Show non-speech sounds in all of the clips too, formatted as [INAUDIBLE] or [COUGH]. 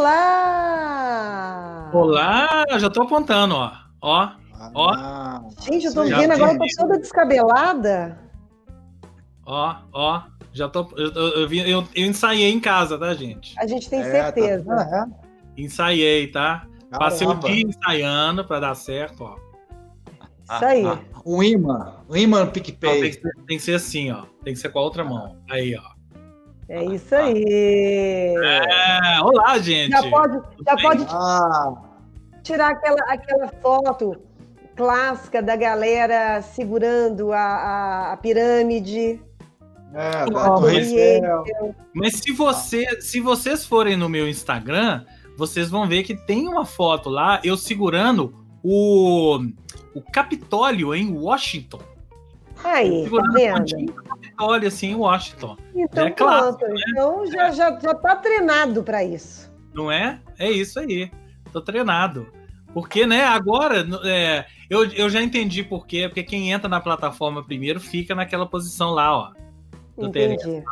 Olá! Olá, já tô apontando, ó. Ó, ó. Ah, Gente, eu tô vendo agora, eu tô toda descabelada. Ó, ó. Já tô. Eu, eu, eu, eu, ensaiei em casa, tá, gente? A gente tem é, tá certeza. Tá... Ensaiei, tá? Caramba. Passei o dia ensaiando pra dar certo, ó. Isso aí. Ah, ah, um imã. Um imã no PicPay. tem, que ser, tem que ser assim, ó. Tem que ser com a outra mão. Aí, ó. É isso aí. É, olá, gente. Já pode, já pode ah. tirar aquela, aquela foto clássica da galera segurando a, a, a pirâmide. É, oh, Mas se, você, se vocês forem no meu Instagram, vocês vão ver que tem uma foto lá, eu segurando o, o Capitólio em Washington. Aí, tá vendo? Capitólio, assim, em Washington. Então, é clássico, né? Então já, já, já tá treinado para isso. Não é? É isso aí. Tô treinado. Porque, né, agora, é, eu, eu já entendi por quê. Porque quem entra na plataforma primeiro fica naquela posição lá, ó. Do Entendi.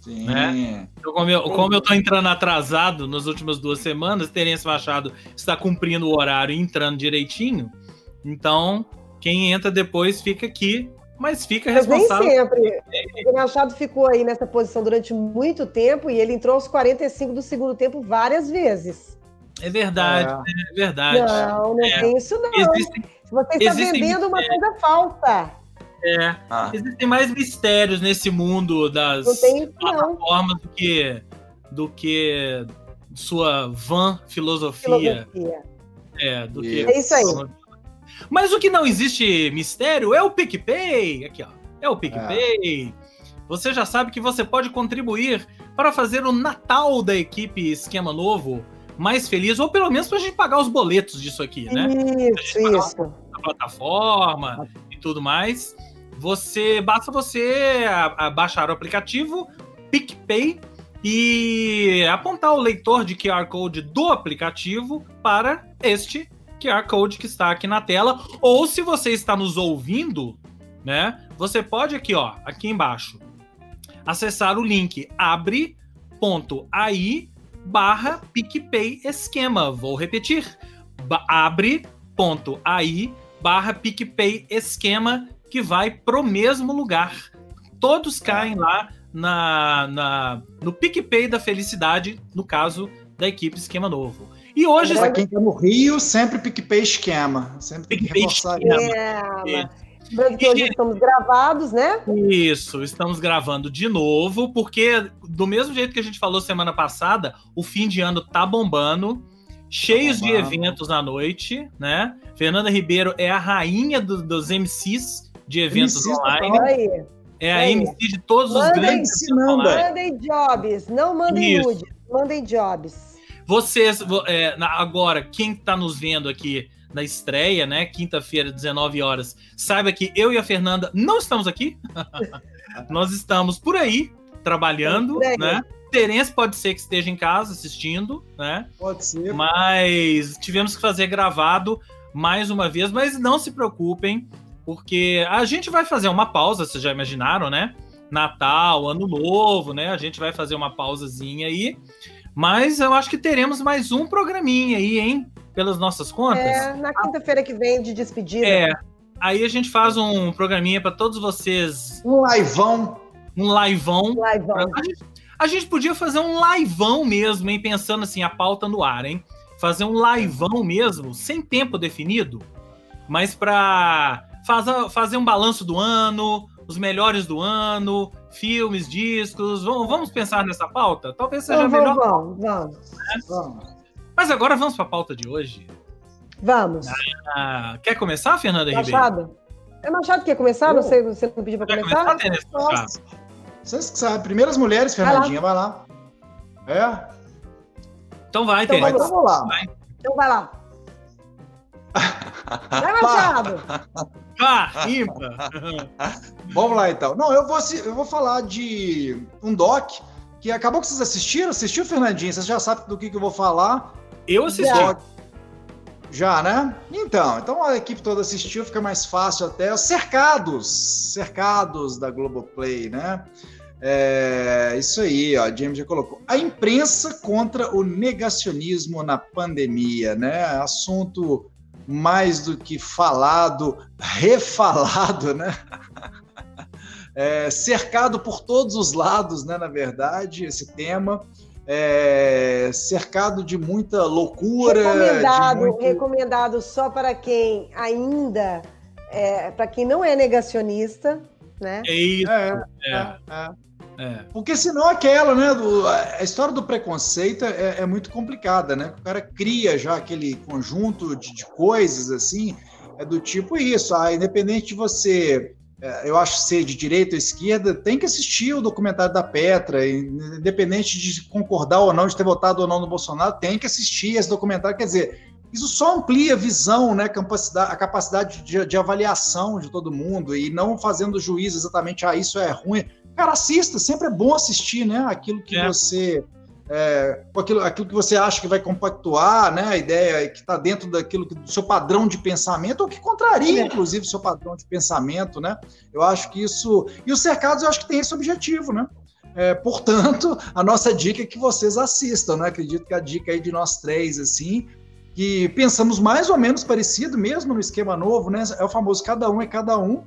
Sim. Né? Então, como, eu, como eu tô entrando atrasado nas últimas duas semanas, Terence Machado está cumprindo o horário e entrando direitinho. Então, quem entra depois fica aqui mas fica responsável. Nem sempre. O Machado ficou aí nessa posição durante muito tempo e ele entrou aos 45 do segundo tempo várias vezes. É verdade, é, é verdade. Não, não é. tem isso não. Existem, Você está vendendo uma coisa falsa. É. Ah. Existem mais mistérios nesse mundo das plataformas do que do que sua van filosofia. filosofia. É, do que. É isso aí. Mas o que não existe mistério é o PicPay. Aqui, ó. É o PicPay. É. Você já sabe que você pode contribuir para fazer o Natal da equipe Esquema Novo mais feliz, ou pelo menos para a gente pagar os boletos disso aqui, né? Isso, isso. A plataforma e tudo mais. Você basta você a, a baixar o aplicativo PicPay e apontar o leitor de QR Code do aplicativo para este QR Code que está aqui na tela. Ou se você está nos ouvindo, né? Você pode aqui, ó, aqui embaixo, acessar o link abre.ai barra PicPay esquema. Vou repetir. abre.ai barra PicPay esquema que vai pro mesmo lugar. Todos caem lá na, na, no PicPay da felicidade, no caso da equipe Esquema Novo. E hoje. Para quem está no Rio, sempre PicPay esquema. Sempre tem que reforçar isso. É, Lembrando que hoje estamos gravados, né? Isso, estamos gravando de novo, porque do mesmo jeito que a gente falou semana passada, o fim de ano tá bombando, cheios tá de eventos à noite, né? Fernanda Ribeiro é a rainha do, dos MCs de eventos MCs, online. Aí. É a MC de todos mandem, os grandes. Mandem jobs, não mandem nudes, mandem jobs. Vocês, é, agora, quem está nos vendo aqui na estreia, né? Quinta-feira, 19 horas, saiba que eu e a Fernanda não estamos aqui. [LAUGHS] Nós estamos por aí, trabalhando, né? Terence pode ser que esteja em casa assistindo, né? Pode ser. Mas tivemos que fazer gravado mais uma vez, mas não se preocupem, porque a gente vai fazer uma pausa, vocês já imaginaram, né? Natal, Ano Novo, né? A gente vai fazer uma pausazinha aí. Mas eu acho que teremos mais um programinha aí, hein? Pelas nossas contas. É, na quinta-feira que vem de despedida. É. Aí a gente faz um programinha para todos vocês. Um liveão. Um liveão. A, gente, a gente podia fazer um liveão mesmo, hein? Pensando assim, a pauta no ar, hein? Fazer um liveão mesmo, sem tempo definido, mas para fazer, fazer um balanço do ano, os melhores do ano, filmes, discos. Vamos, vamos pensar nessa pauta? Talvez seja vamos, melhor. Vamos, vamos, é? vamos. Mas agora vamos para a pauta de hoje. Vamos. Ah, quer começar, Fernanda Machado. Ribeiro? É Machado que quer começar? Não sei, você não pediu para começar? começar Vocês que sabem. Primeiras mulheres, Fernandinha, vai lá. Vai lá. É? Então vai, então, Tereza. Vamos lá. Vai. Então vai lá. Vai, Machado! Pá, rima! [LAUGHS] Vamos lá, então. Não, eu vou, eu vou falar de um doc que acabou que vocês assistiram. Assistiu, Fernandinho? Vocês já sabem do que, que eu vou falar. Eu assisti. Já. já, né? Então, então a equipe toda assistiu, fica mais fácil até. Cercados, cercados da Globoplay, né? É, isso aí, ó, James já colocou. A imprensa contra o negacionismo na pandemia, né? Assunto mais do que falado, refalado, né? É, cercado por todos os lados, né? Na verdade, esse tema. É, cercado de muita loucura. Recomendado, muito... recomendado só para quem ainda, é, para quem não é negacionista, né? É isso. É, é. Porque senão aquela, né? Do, a história do preconceito é, é, muito complicada, né? O cara cria já aquele conjunto de, de coisas assim, é do tipo isso. Ah, independente de você, é, eu acho ser de direita ou esquerda, tem que assistir o documentário da Petra, independente de concordar ou não, de ter votado ou não no Bolsonaro, tem que assistir esse documentário. Quer dizer, isso só amplia a visão, né, capacidade, a capacidade de, de, avaliação de todo mundo e não fazendo juízo exatamente, ah, isso é ruim. Cara, assista, sempre é bom assistir, né? Aquilo que é. você. É, aquilo, aquilo que você acha que vai compactuar, né? A ideia que está dentro daquilo que, do seu padrão de pensamento, ou que contraria, é. inclusive, o seu padrão de pensamento, né? Eu acho que isso. E os cercados, eu acho que tem esse objetivo, né? É, portanto, a nossa dica é que vocês assistam, né? Acredito que a dica aí de nós três, assim, que pensamos mais ou menos parecido mesmo no esquema novo, né? É o famoso cada um é cada um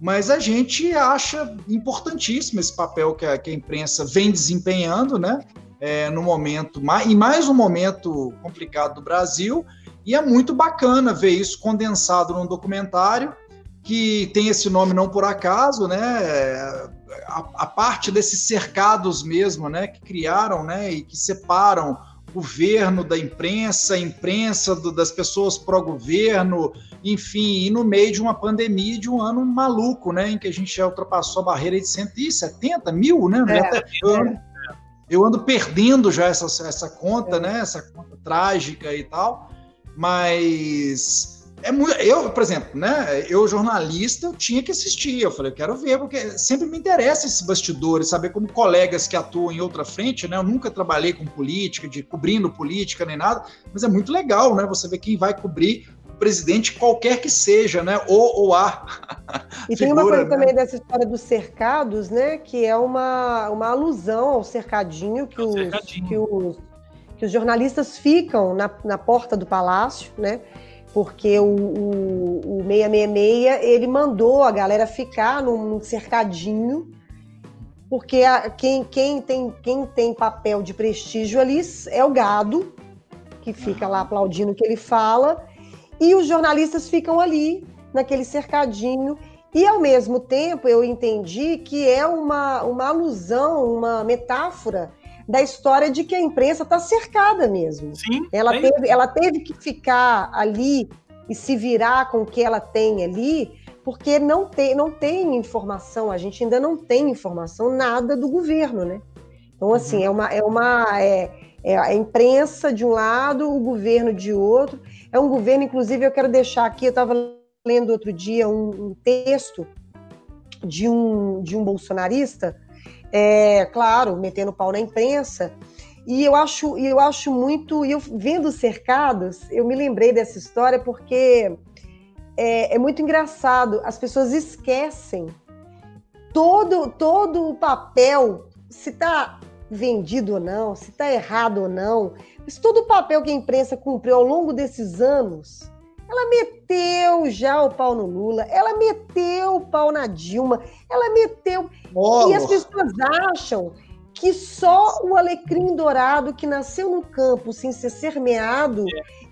mas a gente acha importantíssimo esse papel que a, que a imprensa vem desempenhando, né? É, no momento, em mais um momento complicado do Brasil, e é muito bacana ver isso condensado num documentário que tem esse nome não por acaso, né? A, a parte desses cercados mesmo, né? Que criaram, né? E que separam governo da imprensa, imprensa do, das pessoas pró-governo, enfim, e no meio de uma pandemia de um ano maluco, né, em que a gente já ultrapassou a barreira de 170 mil, né? É, eu, ando, eu, ando, perdendo já essa, essa conta, é. né, essa conta trágica e tal, mas é muito, eu, por exemplo, né? Eu, jornalista, eu tinha que assistir. Eu falei, eu quero ver, porque sempre me interessa esses bastidores, saber como colegas que atuam em outra frente, né? Eu nunca trabalhei com política, de cobrindo política nem nada, mas é muito legal, né? Você ver quem vai cobrir o presidente, qualquer que seja, né? Ou, ou a. [LAUGHS] E figura, tem uma coisa né? também dessa história dos cercados, né? Que é uma, uma alusão ao cercadinho que, os, cercadinho. que os que os jornalistas ficam na, na porta do palácio, né? Porque o, o, o 666 ele mandou a galera ficar num cercadinho, porque a, quem, quem, tem, quem tem papel de prestígio ali é o gado, que fica lá aplaudindo o que ele fala, e os jornalistas ficam ali, naquele cercadinho. E ao mesmo tempo eu entendi que é uma, uma alusão, uma metáfora da história de que a imprensa está cercada mesmo. Sim, ela, teve, ela teve que ficar ali e se virar com o que ela tem ali, porque não tem, não tem informação, a gente ainda não tem informação nada do governo, né? Então, assim, uhum. é uma. É uma é, é a imprensa de um lado, o governo de outro. É um governo, inclusive, eu quero deixar aqui, eu estava lendo outro dia um, um, texto de um, de um bolsonarista é, claro, metendo pau na imprensa. E eu acho, eu acho muito, e eu vendo cercados, eu me lembrei dessa história porque é, é muito engraçado. As pessoas esquecem todo, todo o papel, se está vendido ou não, se está errado ou não, mas todo o papel que a imprensa cumpriu ao longo desses anos ela meteu já o pau no Lula, ela meteu o pau na Dilma, ela meteu. Oh. E as pessoas acham que só o alecrim dourado que nasceu no campo sem ser semeado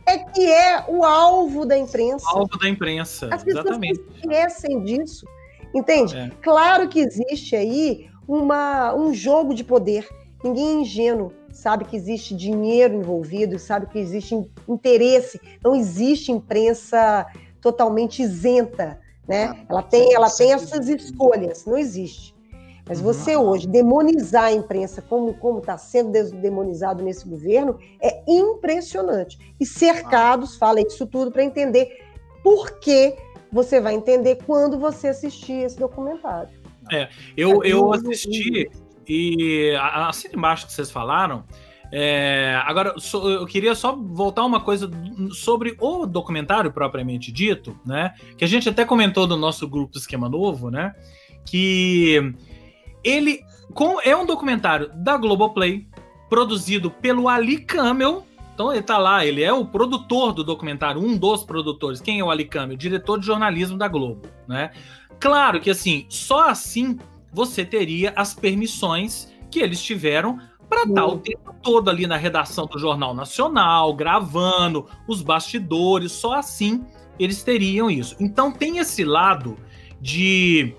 é, é que é o alvo da imprensa. O alvo da imprensa, as exatamente. pessoas esquecem disso, entende? É. Claro que existe aí uma, um jogo de poder. Ninguém é ingênuo sabe que existe dinheiro envolvido, sabe que existe interesse, não existe imprensa totalmente isenta, né? Ah, ela tem, ela tem essas escolhas, não existe. Mas você uhum. hoje demonizar a imprensa como como está sendo demonizado nesse governo é impressionante. E cercados ah. fala isso tudo para entender por que você vai entender quando você assistir esse documentário. É, eu, eu assisti e assim embaixo que vocês falaram, é, agora eu queria só voltar uma coisa sobre o documentário propriamente dito, né? Que a gente até comentou no nosso grupo Esquema Novo, né? Que ele com, é um documentário da Globoplay, produzido pelo Ali Camel. Então ele tá lá, ele é o produtor do documentário, um dos produtores. Quem é o Ali Camel? Diretor de jornalismo da Globo, né? Claro que assim, só assim você teria as permissões que eles tiveram para estar o tempo todo ali na redação do Jornal Nacional, gravando os bastidores, só assim eles teriam isso. Então tem esse lado de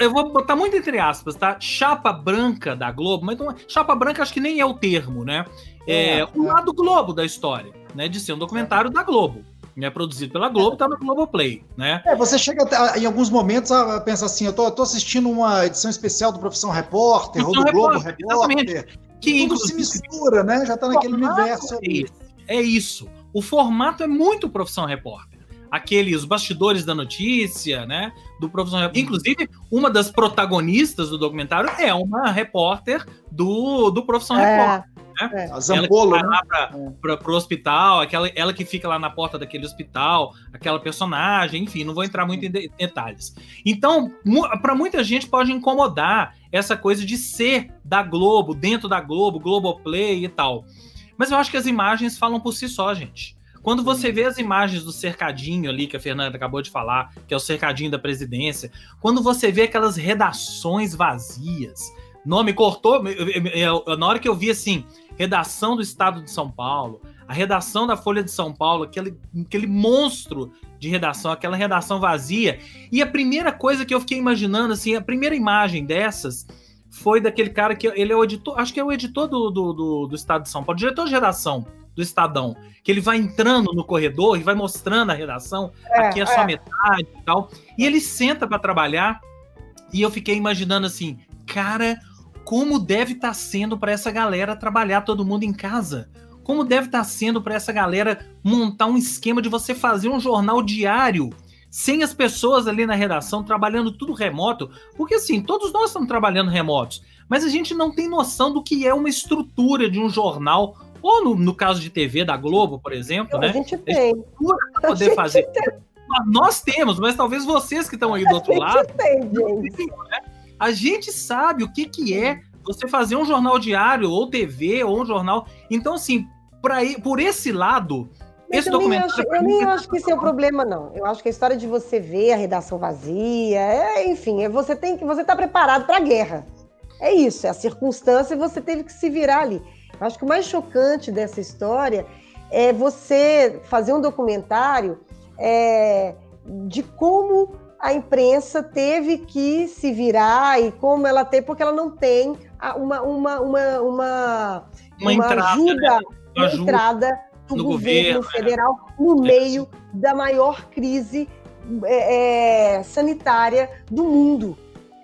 eu vou botar muito entre aspas, tá? Chapa branca da Globo, mas não, é, chapa branca acho que nem é o termo, né? É, é o é. lado Globo da história, né? De ser um documentário da Globo. Né, produzido pela Globo, tá no Globoplay, né? É, você chega a, em alguns momentos a pensar assim, eu tô, eu tô, assistindo uma edição especial do Profissão Repórter, Profissão ou do Globo Repórter, Repórter. Que tudo se mistura, né? Já tá naquele universo. É, é isso. O formato é muito Profissão Repórter aqueles bastidores da notícia, né? Do profissional. Inclusive, uma das protagonistas do documentário é uma repórter do, do profissional é. repórter. Né? É. A Zampolo, ela que vai né? lá para o hospital, aquela, ela que fica lá na porta daquele hospital, aquela personagem, enfim, não vou entrar muito em de detalhes. Então, para muita gente pode incomodar essa coisa de ser da Globo, dentro da Globo, Globoplay e tal. Mas eu acho que as imagens falam por si só, gente. Quando você vê as imagens do cercadinho ali que a Fernanda acabou de falar, que é o cercadinho da presidência, quando você vê aquelas redações vazias, nome cortou, na hora que eu vi assim, redação do Estado de São Paulo, a redação da Folha de São Paulo, aquele, aquele monstro de redação, aquela redação vazia. E a primeira coisa que eu fiquei imaginando, assim, a primeira imagem dessas foi daquele cara que ele é o editor, acho que é o editor do, do, do, do Estado de São Paulo, diretor de redação do Estadão, que ele vai entrando no corredor e vai mostrando a redação, é, aqui é só é. metade e tal. E ele senta para trabalhar e eu fiquei imaginando assim, cara, como deve estar tá sendo para essa galera trabalhar todo mundo em casa? Como deve estar tá sendo para essa galera montar um esquema de você fazer um jornal diário sem as pessoas ali na redação trabalhando tudo remoto, porque assim, todos nós estamos trabalhando remotos, mas a gente não tem noção do que é uma estrutura de um jornal ou no, no caso de TV da Globo, por exemplo, né? A gente tem. Para poder fazer. Tem. Nós temos, mas talvez vocês que estão aí do outro a lado. Tem, gente. Né? A gente sabe o que, que é você fazer um jornal diário, ou TV, ou um jornal. Então, assim, pra, por esse lado, mas esse eu documentário. Nem acho, eu nem acho que esse é o problema, não. Eu acho que a história de você ver a redação vazia, é, enfim, é, você tem que. Você está preparado para a guerra. É isso, é a circunstância e você teve que se virar ali. Acho que o mais chocante dessa história é você fazer um documentário é, de como a imprensa teve que se virar e como ela tem, porque ela não tem uma, uma, uma, uma, uma entrada, ajuda, né? uma ajuda entrada do governo, governo, é. federal é. no meio da maior crise é, é, sanitária do mundo.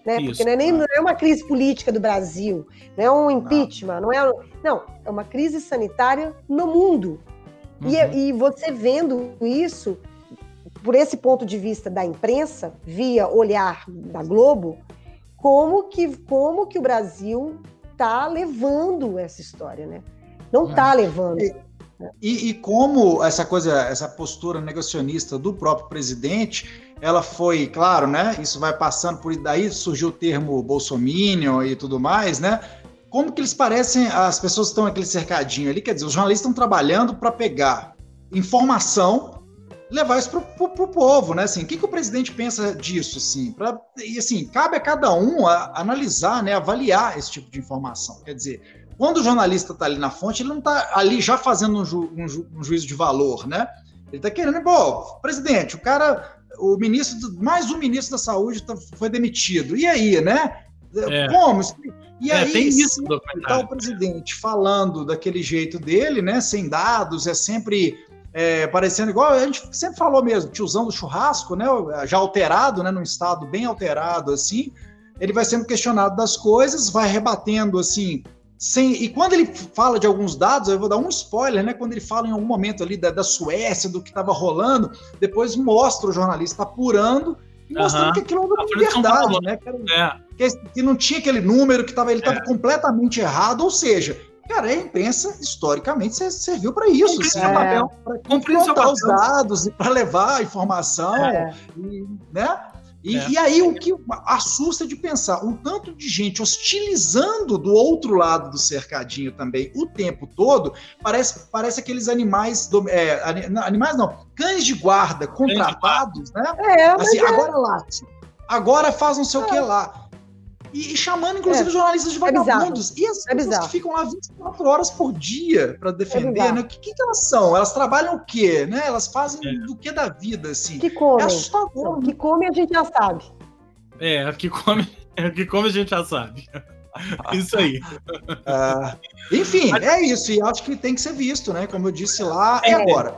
Né? Isso, Porque não é, nem, não é uma crise política do Brasil, não é um impeachment, não, não é. Não, é uma crise sanitária no mundo. Uhum. E, e você vendo isso, por esse ponto de vista da imprensa, via olhar da Globo, como que, como que o Brasil está levando essa história, né? Não está é. levando. E, e, como essa coisa, essa postura negacionista do próprio presidente, ela foi, claro, né? Isso vai passando por daí surgiu o termo bolsominion e tudo mais, né? Como que eles parecem, as pessoas estão naquele cercadinho ali, quer dizer, os jornalistas estão trabalhando para pegar informação, levar isso para o povo, né? Assim, o que, que o presidente pensa disso, assim? Pra, e assim, cabe a cada um a, analisar, né? Avaliar esse tipo de informação. Quer dizer, quando o jornalista está ali na fonte, ele não está ali já fazendo um, ju, um, ju, um, juízo de valor, né? Ele está querendo, pô, presidente, o cara, o ministro, mais um ministro da saúde tá, foi demitido. E aí, né? É. Como? E é, aí, tem isso tá o presidente falando daquele jeito dele, né? Sem dados, é sempre é, parecendo igual a gente sempre falou mesmo, tiozão do churrasco, né? Já alterado, né? Num estado bem alterado, assim. Ele vai sendo questionado das coisas, vai rebatendo assim sem, e quando ele fala de alguns dados, eu vou dar um spoiler, né? Quando ele fala em algum momento ali da, da Suécia, do que estava rolando, depois mostra o jornalista apurando e mostrando uhum. que aquilo não é verdade, né? Que, é. que, que, não tinha aquele número, que tava, ele estava é. completamente errado, ou seja, cara, a imprensa historicamente serviu para isso, assim, é. para confrontar os dados e para levar a informação, é. e, né? E, é. e, aí o que assusta de pensar, um tanto de gente hostilizando do outro lado do cercadinho também o tempo todo, parece, parece aqueles animais, do, é, animais não, cães de guarda contratados, né? É, assim, é. agora late, agora faz não sei o que é. lá. E, e chamando, inclusive, é. jornalistas de é vagabundos. É e as é pessoas que ficam lá 24 horas por dia para defender, é né? O que, que, elas são? Elas trabalham o quê? Né? Elas fazem é. do que da vida, assim? Que come. É assustador. Que come a gente já sabe. É, que come, que come a gente já sabe. Isso aí. Uh, enfim, é isso. E acho que tem que ser visto, né? Como eu disse lá, é agora.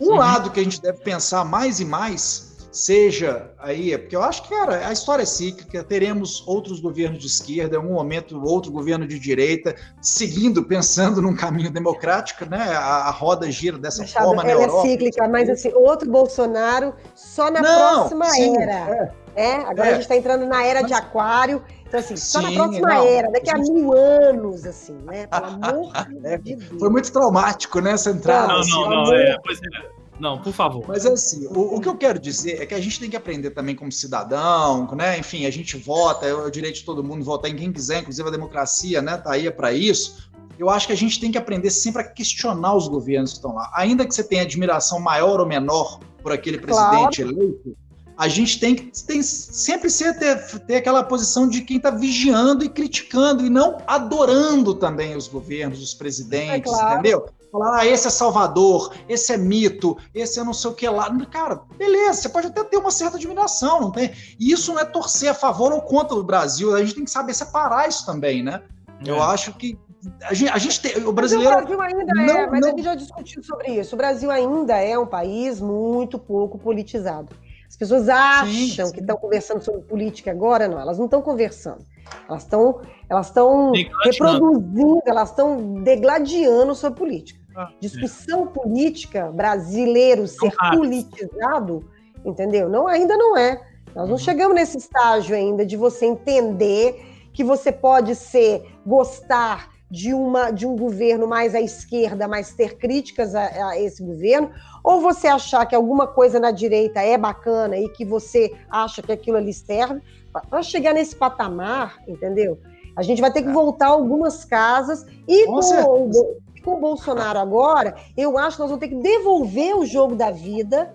Um uhum. lado que a gente deve pensar mais e mais seja aí, é porque eu acho que, cara, a história é cíclica, teremos outros governos de esquerda, em algum momento outro governo de direita, seguindo, pensando num caminho democrático, né? A, a roda gira dessa Machado, forma ela na Europa. é cíclica, mas assim, outro Bolsonaro só na Não, próxima sim, era. É. é agora é. a gente está entrando na era de aquário, então, assim, só Sim, na próxima não, era, daqui a gente... mil anos, assim, né? Pelo [LAUGHS] amor é, de Deus. Foi muito traumático, né, essa entrada. Não, assim, não, não, é, pois é. Não, por favor. Mas assim, o, o, que eu quero dizer é que a gente tem que aprender também como cidadão, né? Enfim, a gente vota, é o direito de todo mundo votar em quem quiser, inclusive a democracia, né? Tá aí para isso. Eu acho que a gente tem que aprender sempre a questionar os governos que estão lá. Ainda que você tenha admiração maior ou menor por aquele presidente claro. eleito, a gente tem que tem sempre ser, ter, ter aquela posição de quem está vigiando e criticando e não adorando também os governos, os presidentes, é claro. entendeu? Falar, ah, esse é Salvador, esse é mito, esse é não sei o que lá. Cara, beleza, você pode até ter uma certa admiração, não tem? E isso não é torcer a favor ou contra o Brasil, a gente tem que saber separar isso também, né? É. Eu acho que a gente, a gente tem, o brasileiro. Mas o Brasil ainda não, é, mas não... a gente já discutiu sobre isso. O Brasil ainda é um país muito pouco politizado. As pessoas acham sim, sim. que estão conversando sobre política agora, não, elas não estão conversando. Elas estão elas estão reproduzindo, elas estão degladiando sobre política. Ah, Discussão política, brasileiro ser politizado, entendeu? Não, ainda não é. Nós não uhum. chegamos nesse estágio ainda de você entender que você pode ser, gostar de, uma, de um governo mais à esquerda, mas ter críticas a, a, esse governo, ou você achar que alguma coisa na direita é bacana e que você acha que aquilo ali serve, para chegar nesse patamar, entendeu? A gente vai ter que é. voltar algumas casas e com, com, com o Bolsonaro agora, eu acho que nós vamos ter que devolver o jogo da vida,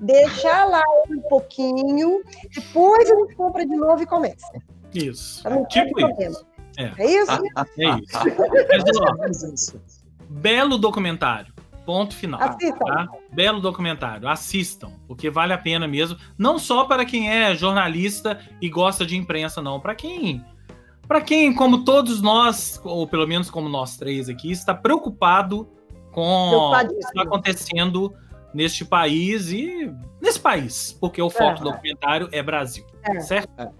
deixar lá um pouquinho, depois a gente compra de novo e começa. Isso. Tipo isso. É. é isso? É isso. [LAUGHS] belo documentário. Ponto final. Assistam. Tá? Belo documentário. Assistam, porque vale a pena mesmo. Não só para quem é jornalista e gosta de imprensa, não. Para quem. Para quem, como todos nós, ou pelo menos como nós três aqui, está preocupado com o que está acontecendo neste país e nesse país, porque o foco é. do documentário é Brasil, é. certo? É.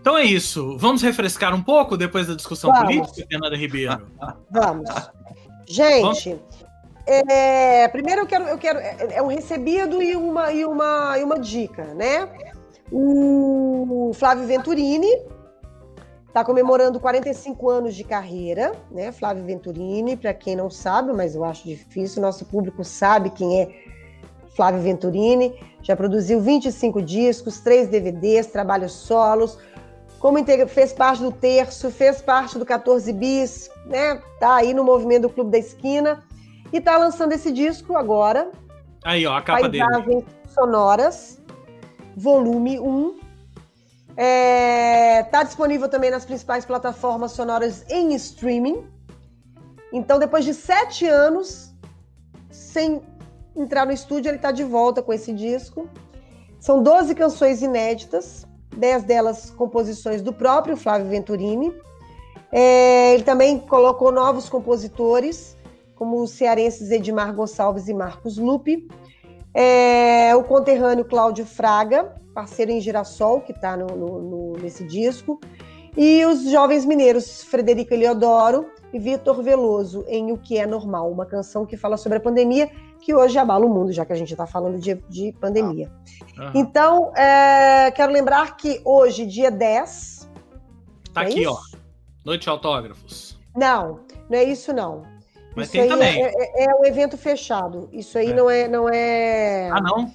Então é isso. Vamos refrescar um pouco depois da discussão Vamos. política, Fernanda Ribeiro? [LAUGHS] Vamos. Gente, Vamos? É, primeiro eu quero, eu quero é, é um recebido e uma, e, uma, e uma dica, né? O Flávio Venturini está comemorando 45 anos de carreira, né? Flávio Venturini, para quem não sabe, mas eu acho difícil, nosso público sabe quem é Flávio Venturini, já produziu 25 discos, 3 DVDs, trabalhos solos, como fez parte do Terço, fez parte do 14 Bis, né? Tá aí no movimento do Clube da Esquina e tá lançando esse disco agora. Aí, ó, a capa Paisagens dele. Sonoras, volume 1. É, tá disponível também nas principais plataformas sonoras em streaming. Então, depois de sete anos sem entrar no estúdio, ele está de volta com esse disco. São 12 canções inéditas dez delas composições do próprio Flávio Venturini. É, ele também colocou novos compositores, como os cearenses Edmar Gonçalves e Marcos Lupe. É, o conterrâneo Cláudio Fraga, parceiro em Girassol, que está nesse disco. E os jovens mineiros Frederico Eliodoro e Vitor Veloso, em O Que É Normal, uma canção que fala sobre a pandemia que hoje abala o mundo, já que a gente está falando de, de pandemia. Uhum. Então, é, quero lembrar que hoje, dia 10. Tá é aqui, isso? ó. Noite de autógrafos. Não, não é isso, não. Mas isso tem também. É, é, é, um evento fechado. Isso aí é. não é, não é. Ah, não?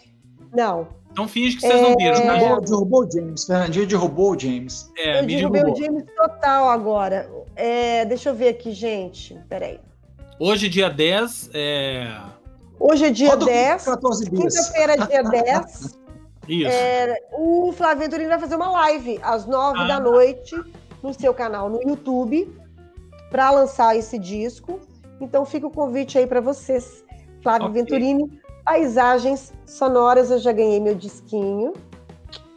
Não. Então finge que vocês não viram. Né? Derrubou, derrubou o James, Fernandinho derrubou o James. É, eu me derrubei derrubou. o James total agora. É, deixa eu ver aqui, gente. Peraí. Hoje, dia 10, é... Hoje é dia 10, quinta-feira, dia [LAUGHS] 10. Isso. É, o Flávio Venturini vai fazer uma live às 9 ah. da noite no seu canal no YouTube para lançar esse disco. Então fica o convite aí para vocês, Flávio okay. Venturini, Paisagens Sonoras. Eu já ganhei meu disquinho.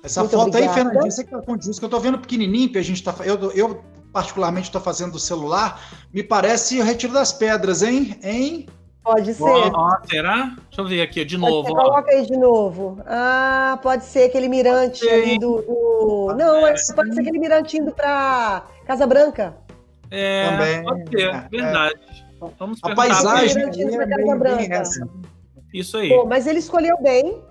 Essa Muito foto obrigada. aí, Fernandinho, você que tá com o disco, eu tô vendo pequenininho, que a gente tá. Eu, eu particularmente estou fazendo do celular, me parece o Retiro das Pedras, hein? Hein? Pode ser. Oh, será? Deixa eu ver aqui de novo. Coloca aí de novo. Ah, pode ser aquele mirante ali do. do... Não, é. pode ser aquele mirante indo para Casa Branca. É, Também. pode ser, é, verdade. É. Vamos a paisagem é bem, Casa Branca. Isso aí. Pô, mas ele escolheu bem.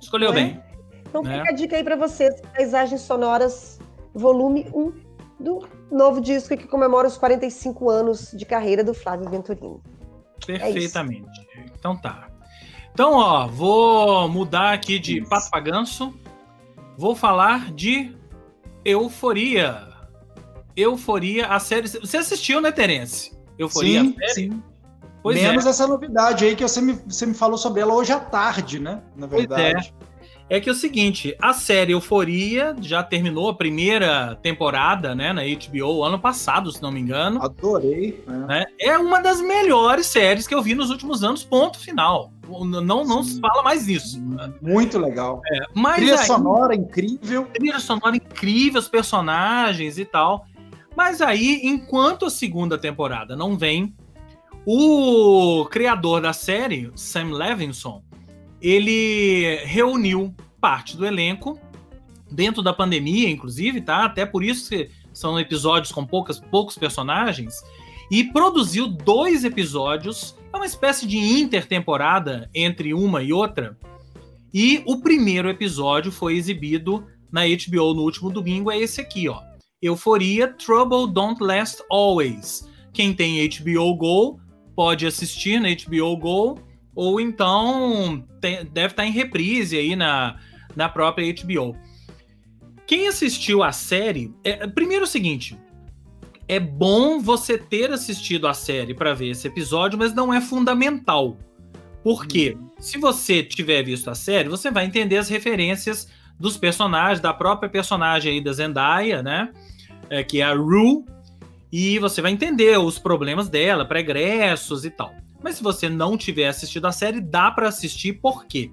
Escolheu né? bem. Então né? fica a dica aí para vocês: Paisagens Sonoras, volume 1 do novo disco que comemora os 45 anos de carreira do Flávio Venturini. Perfeitamente. É então tá. Então, ó, vou mudar aqui de Isso. pato pra ganso. Vou falar de Euforia. Euforia, a série. Você assistiu, né, Terence? Euforia, sim, sim. Pois Menos é. essa novidade aí que você me, você me falou sobre ela hoje à tarde, né? Na verdade. Pois é é que é o seguinte, a série Euforia já terminou a primeira temporada, né, na HBO ano passado, se não me engano. Adorei. Né? É uma das melhores séries que eu vi nos últimos anos, ponto final. Não, não se fala mais nisso. Muito legal. É, mas trilha aí, sonora incrível. Trilha sonora incrível, os personagens e tal. Mas aí, enquanto a segunda temporada não vem, o criador da série, Sam Levinson, ele reuniu parte do elenco dentro da pandemia, inclusive, tá? Até por isso que são episódios com poucas, poucos personagens e produziu dois episódios, é uma espécie de intertemporada entre uma e outra. E o primeiro episódio foi exibido na HBO no último domingo, é esse aqui, ó. Euforia Trouble Don't Last Always. Quem tem HBO Go pode assistir na HBO Go ou então tem, deve estar em reprise aí na, na própria HBO. Quem assistiu a série, é, primeiro é o seguinte, é bom você ter assistido a série para ver esse episódio, mas não é fundamental. Porque hum. se você tiver visto a série, você vai entender as referências dos personagens, da própria personagem aí da Zendaya, né? É, que é a Rue, e você vai entender os problemas dela, pregressos e tal. Mas se você não tiver assistido a série, dá para assistir por quê?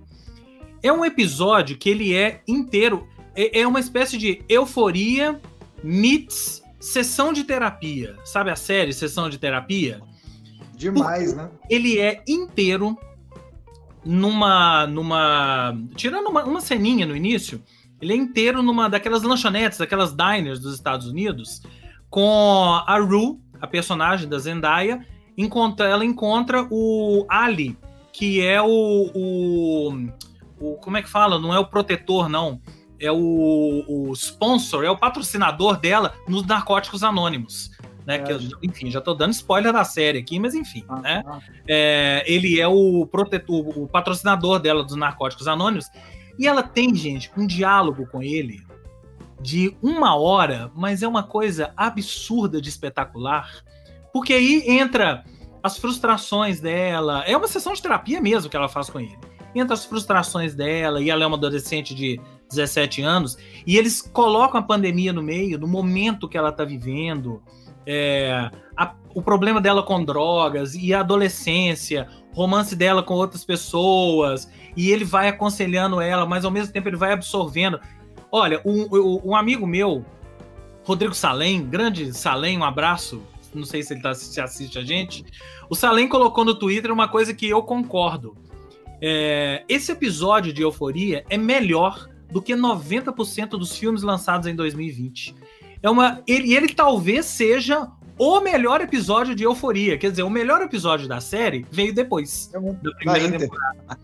É um episódio que ele é inteiro, é, é uma espécie de euforia meets sessão de terapia. Sabe a série Sessão de Terapia? Demais, Porque né? Ele é inteiro numa numa tirando uma, uma ceninha no início, ele é inteiro numa daquelas lanchonetes, daquelas diners dos Estados Unidos, com a Rue, a personagem da Zendaya, encontra, ela encontra o Ali, que é o, o, o, Como é que fala? Não é o protetor, não. É o, o sponsor, é o patrocinador dela nos Narcóticos Anônimos. Né, é, que eu, enfim, já estou dando spoiler da série aqui, mas enfim, ah, né? Ah. É, ele é o protetor, o patrocinador dela dos Narcóticos Anônimos, e ela tem, gente, um diálogo com ele de uma hora, mas é uma coisa absurda de espetacular. Porque aí entra as frustrações dela. É uma sessão de terapia mesmo que ela faz com ele. Entra as frustrações dela, e ela é uma adolescente de 17 anos, e eles colocam a pandemia no meio, no momento que ela está vivendo, é, a, o problema dela com drogas, e a adolescência, romance dela com outras pessoas, e ele vai aconselhando ela, mas ao mesmo tempo ele vai absorvendo. Olha, um, um amigo meu, Rodrigo Salem, grande Salem, um abraço não sei se ele tá, se assiste a gente. O Salem colocou no Twitter uma coisa que eu concordo. É, esse episódio de Euforia é melhor do que 90% dos filmes lançados em 2020. É uma, ele, ele talvez seja o melhor episódio de Euforia. Quer dizer, o melhor episódio da série veio depois é da primeira temporada.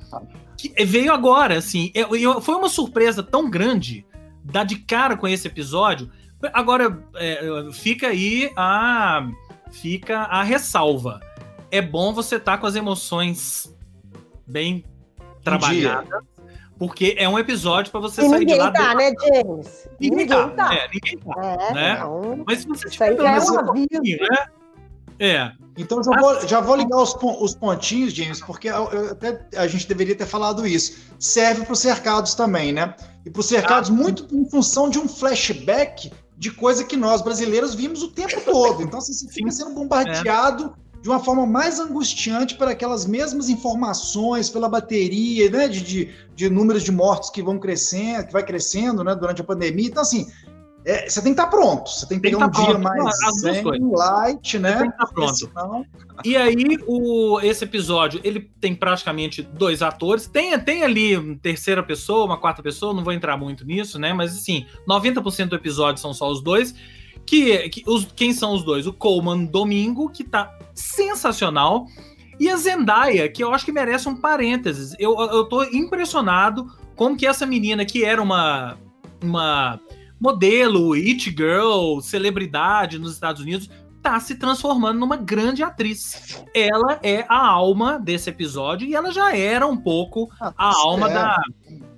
Que veio agora, assim. É, foi uma surpresa tão grande dar de cara com esse episódio Agora, é, fica aí a, fica a ressalva. É bom você estar tá com as emoções bem trabalhadas, Porque é um episódio para você e sair de lá. Tá, né, James? Ninguém, ninguém tá. tá. É, ninguém tá. É, né? Não. Mas se você tiver pelo menos é um pouquinho, né? É. Então já vou, já vou ligar os, os pontinhos, James, porque eu, eu, até a gente deveria ter falado isso. Serve para os cercados também, né? E para os cercados, ah, muito em função de um flashback de coisa que nós brasileiros vimos o tempo todo. Então, assim, você fica sendo bombardeado é. De uma forma mais angustiante para aquelas mesmas informações, pela bateria, né? De, de, de números de mortos que vão crescendo, que vai crescendo né, durante a pandemia. Então, assim, é, você tem que estar tá pronto. Você tem que pegar um dia mais zen, light, né? Tem que estar tá pronto. Senão... E aí, o, esse episódio, ele tem praticamente dois atores. Tem, tem ali uma terceira pessoa, uma quarta pessoa, não vou entrar muito nisso, né? Mas assim, 90% do episódio são só os dois. Que, que os, quem são os dois? O Coleman Domingo, que tá sensacional. E a Zendaya, que eu acho que merece um parênteses. Eu, eu tô impressionado como que essa menina, que era uma, uma modelo, it girl, celebridade nos Estados Unidos, tá se transformando numa grande atriz. Ela é a alma desse episódio e ela já era um pouco ah, a alma da,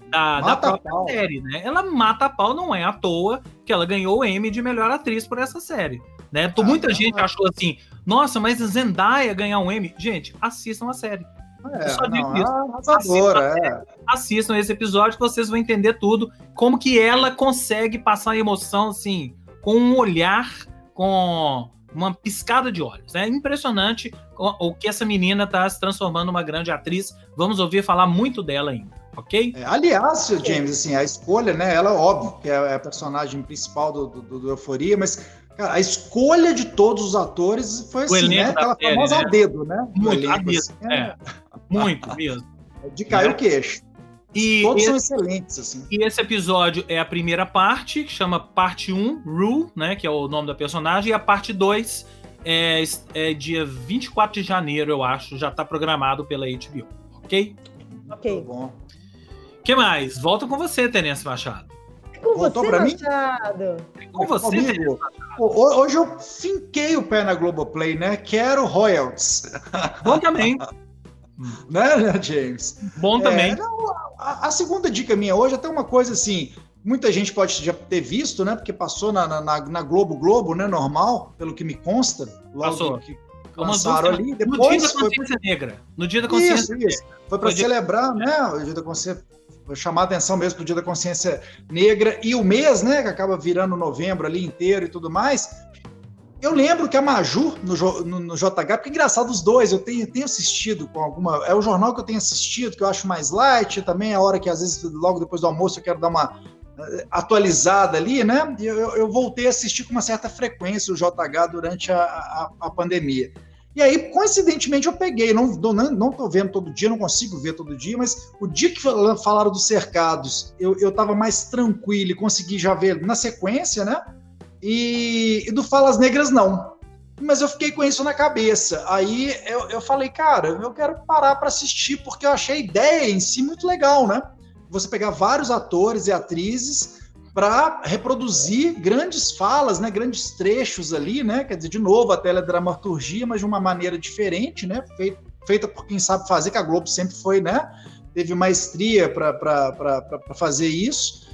da, da própria série, né? Ela mata a pau, não é à toa que ela ganhou o Emmy de melhor atriz por essa série. Né? Ah, Muita gente achou assim, nossa, mas a Zendaya ganhar um Emmy. Gente, assistam a série. É, só digo não, isso. Assistam, é. assistam esse episódio que vocês vão entender tudo. Como que ela consegue passar a emoção, assim, com um olhar, com uma piscada de olhos. É impressionante o que essa menina está se transformando numa grande atriz. Vamos ouvir falar muito dela ainda, ok? É, aliás, James, assim, a escolha, né? Ela, óbvio, que é a personagem principal do, do, do Euforia, mas Cara, a escolha de todos os atores foi assim, né? Aquela série, famosa né? a dedo, né? Muito, a dedo, assim, é. é. Muito mesmo. É de cair né? o queixo. E Todos esse, são excelentes, assim. E esse episódio é a primeira parte, que chama parte 1, Rue, né? Que é o nome da personagem, e a parte 2 é, é dia 24 de janeiro, eu acho, já tá programado pela HBO. Ok? Ok. Muito bom. O que mais? Volta com você, Tenência Machado. Com Voltou você, Machado. É com você, Comigo. Hoje eu finquei o pé na Globoplay, né? Quero royalties. [LAUGHS] Bom também. né, [LAUGHS] né, James? Bom é, também. não, a, a, segunda dica minha hoje, até uma coisa assim, muita gente pode já ter visto, né? Porque passou na, na, na Globo Globo, né? Normal, pelo que me consta. Logo passou. que lançaram ali. Depois no dia da consciência foi... negra. No dia da consciência isso, isso. Foi para celebrar, né? O dia da consciência chamar atenção mesmo para o Dia da Consciência Negra e o mês, né, que acaba virando novembro ali inteiro e tudo mais. Eu lembro que a Maju, no, no, no JH, porque é engraçado os dois, eu tenho, tenho assistido com alguma. É o jornal que eu tenho assistido, que eu acho mais light, também é a hora que às vezes, logo depois do almoço, eu quero dar uma uh, atualizada ali, né? Eu, eu, voltei a assistir com uma certa frequência o JH durante a, a, a pandemia. E aí, coincidentemente, eu peguei, não, não, não tô vendo todo dia, não consigo ver todo dia, mas o dia que falaram dos cercados, eu, eu mais tranquilo e consegui já ver na sequência, né? E, e do Falas Negras, não. Mas eu fiquei com isso na cabeça. Aí eu, eu falei, cara, eu quero parar para assistir, porque eu achei a ideia em si muito legal, né? Você pegar vários atores e atrizes para reproduzir grandes falas, né, grandes trechos ali, né, quer dizer, de novo a teledramaturgia, mas de uma maneira diferente, né, feita, por quem sabe fazer, que a Globo sempre foi, né, teve maestria para fazer isso.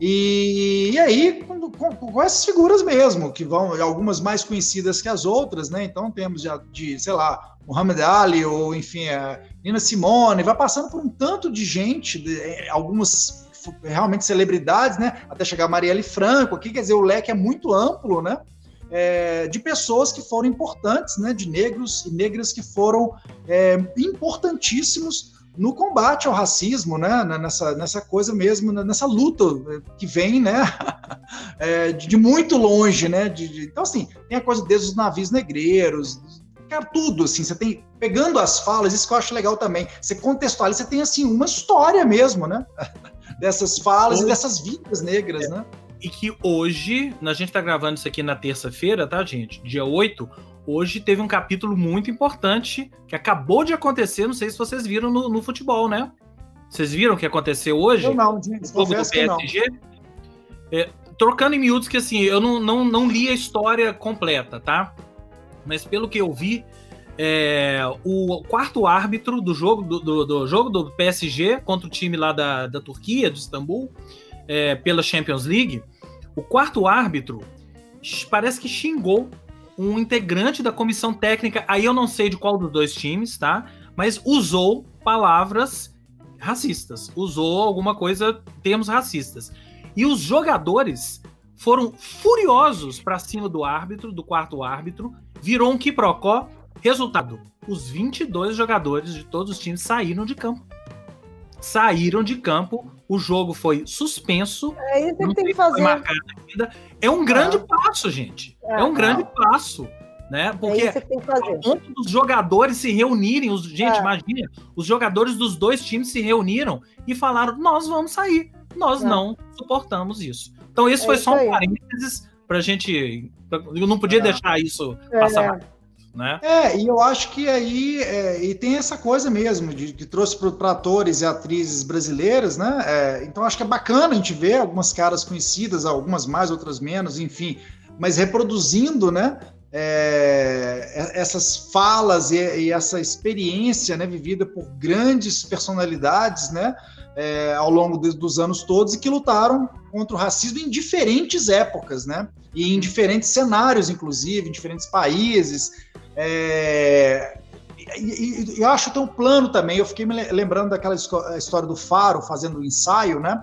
E, e aí, com, com, com, essas figuras mesmo, que vão, algumas mais conhecidas que as outras, né? Então temos já de, sei lá, Muhammad Ali, ou enfim, a Nina Simone, vai passando por um tanto de gente, de, é, algumas realmente celebridades, né? Até chegar a Marielle Franco aqui, quer dizer, o leque é muito amplo, né? É, de pessoas que foram importantes, né? De negros e negras que foram é, importantíssimos no combate ao racismo, né, nessa, nessa coisa mesmo, nessa luta que vem, né, [LAUGHS] é, de, muito longe, né, de, de, então assim, tem a coisa desde os navios negreiros, cara, tudo, assim, você tem, pegando as falas, isso que eu acho legal também, você contextualiza, você tem, assim, uma história mesmo, né, [LAUGHS] dessas falas e dessas vidas negras, é, né. E que hoje, a gente tá gravando isso aqui na terça-feira, tá, gente, dia 8, hoje teve um capítulo muito importante que acabou de acontecer. Não sei se vocês viram no, no futebol, né? Vocês viram o que aconteceu hoje? Eu não, o jogo do PSG. É, trocando em miúdos que assim, eu não, não, não li a história completa, tá? Mas pelo que eu vi, é, o quarto árbitro do jogo do, do, do, jogo do PSG contra o time lá da, da Turquia, do Istambul, é, pela Champions League, o quarto árbitro parece que xingou um integrante da comissão técnica, aí eu não sei de qual dos dois times, tá? Mas usou palavras racistas, usou alguma coisa, termos racistas. E os jogadores foram furiosos para cima do árbitro, do quarto árbitro, virou um quiprocó. Resultado: os 22 jogadores de todos os times saíram de campo. Saíram de campo, o jogo foi suspenso. É isso que tem que fazer. É um grande ah. passo, gente. É, é um grande passo né? É Porque é ponto dos jogadores se reunirem, os, gente, é. imagina, os jogadores dos dois times se reuniram e falaram: nós vamos sair, nós é. não suportamos isso. Então, isso é foi isso só um aí. parênteses para a gente. Eu não podia é. deixar isso passar. Né? É, e eu acho que aí é, e tem essa coisa mesmo de que trouxe para atores e atrizes brasileiras, né? É, então acho que é bacana a gente ver algumas caras conhecidas, algumas mais, outras menos, enfim, mas reproduzindo, né? é, essas falas e, e, essa experiência né, vivida por grandes personalidades né, é, ao longo de, dos anos todos e que lutaram contra o racismo em diferentes épocas, né? E em diferentes cenários, inclusive, em diferentes países. É, e, e, eu acho tão plano também. Eu fiquei me lembrando daquela história do Faro fazendo o ensaio, né?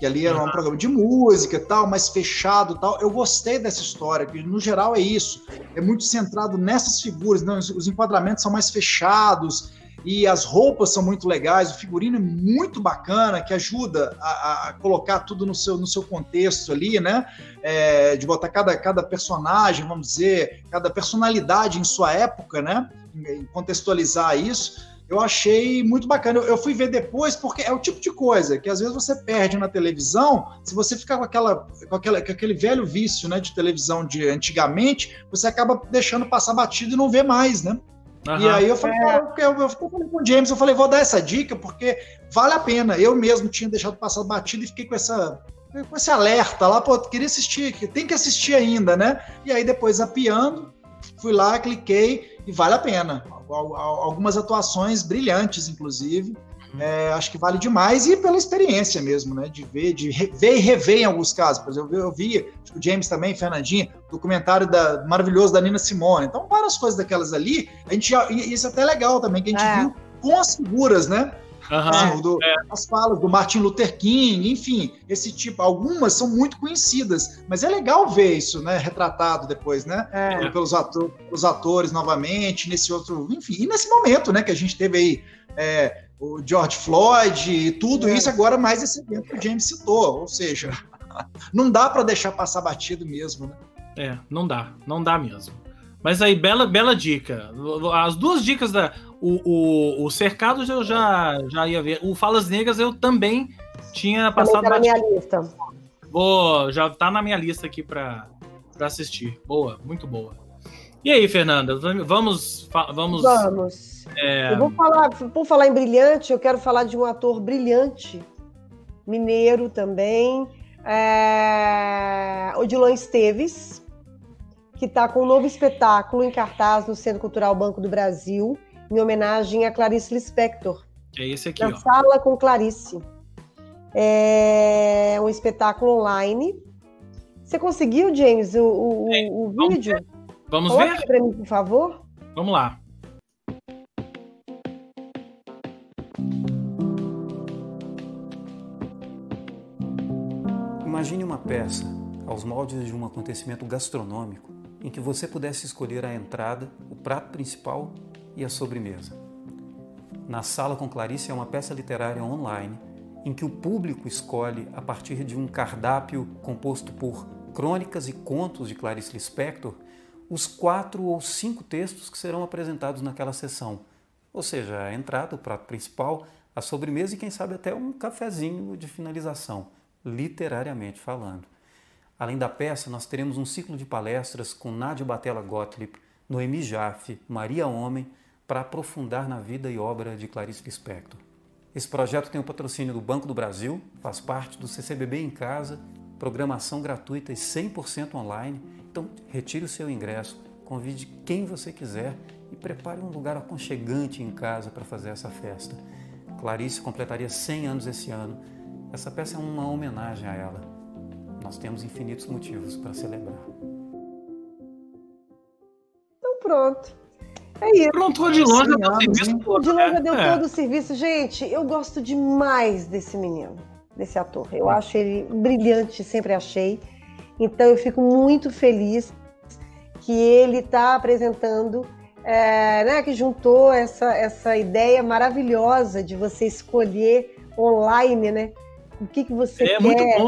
que ali era um programa de música e tal, mais fechado e tal. Eu gostei dessa história, que no geral é isso. É muito centrado nessas figuras, não, os enquadramentos são mais fechados e as roupas são muito legais, o figurino é muito bacana, que ajuda a, a colocar tudo no seu, no seu contexto ali, né? É, de botar cada, cada personagem, vamos dizer, cada personalidade em sua época, né? Contextualizar isso eu achei muito bacana. Eu, fui ver depois porque é o tipo de coisa que às vezes você perde na televisão. Se você ficar com, aquela, com, aquela, com aquele velho vício né, de televisão de antigamente, você acaba deixando passar batido e não vê mais, né? Uhum. E aí eu falei, é. cara, eu, eu, eu falei com o James, eu falei, vou dar essa dica porque vale a pena. Eu mesmo tinha deixado passar batido e fiquei com essa com esse alerta lá, pô, queria assistir, tem que assistir ainda, né? E aí depois apiando, fui lá, cliquei e vale a pena algumas atuações brilhantes, inclusive. É, acho que vale demais e pela experiência mesmo, né? De ver, de ver e rever em alguns casos. Por exemplo, eu vi, acho que o James também, Fernandinho, documentário da, maravilhoso da Nina Simone. Então, várias coisas daquelas ali. A gente já, e isso é até legal também, que a gente é. viu com as figuras, né? Uhum, do, é. As falas do Martin Luther King, enfim, esse tipo. Algumas são muito conhecidas, mas é legal ver isso, né? Retratado depois, né? É. Pelos ator, os atores novamente, nesse outro. Enfim, e nesse momento, né? Que a gente teve aí. O George Floyd e tudo é. isso, agora mais esse evento que o James citou. Ou seja, [LAUGHS] não dá para deixar passar batido mesmo, né? É, não dá, não dá mesmo. Mas aí, bela, bela dica. As duas dicas da. O, o, o Cercados eu já, já ia ver. O Falas Negras eu também tinha passado. Tá na minha lista. Vou, já tá na minha lista aqui para assistir. Boa, muito boa. E aí, Fernanda, vamos. Vamos. Vamos. É... Eu vou falar, por falar em brilhante, eu quero falar de um ator brilhante, mineiro também, é... Odilon Esteves que está com um novo espetáculo em cartaz no Centro Cultural Banco do Brasil, em homenagem a Clarice Lispector. É esse aqui, na ó. Sala com Clarice. É um espetáculo online. Você conseguiu, James, o, o, é, o vamos vídeo? Ver. Vamos ver? mim, por favor. Vamos lá. Imagine uma peça aos moldes de um acontecimento gastronômico em que você pudesse escolher a entrada, o prato principal e a sobremesa. Na Sala com Clarice é uma peça literária online em que o público escolhe, a partir de um cardápio composto por crônicas e contos de Clarice Lispector, os quatro ou cinco textos que serão apresentados naquela sessão. Ou seja, a entrada, o prato principal, a sobremesa e quem sabe até um cafezinho de finalização, literariamente falando. Além da peça, nós teremos um ciclo de palestras com Nádia Batella Gottlieb, Noemi Jaffe, Maria Homem, para aprofundar na vida e obra de Clarice Lispector. Esse projeto tem o patrocínio do Banco do Brasil, faz parte do CCBB em Casa, programação gratuita e 100% online. Então, retire o seu ingresso, convide quem você quiser e prepare um lugar aconchegante em casa para fazer essa festa. Clarice completaria 100 anos esse ano. Essa peça é uma homenagem a ela. Nós temos infinitos motivos para celebrar. Então pronto. É isso. Pronto, de longe deu serviço todo. De longe né? deu é. todo o serviço. Gente, eu gosto demais desse menino, desse ator. Eu acho ele brilhante, sempre achei. Então eu fico muito feliz que ele está apresentando, é, né, que juntou essa, essa ideia maravilhosa de você escolher online, né? O que, que você é, quer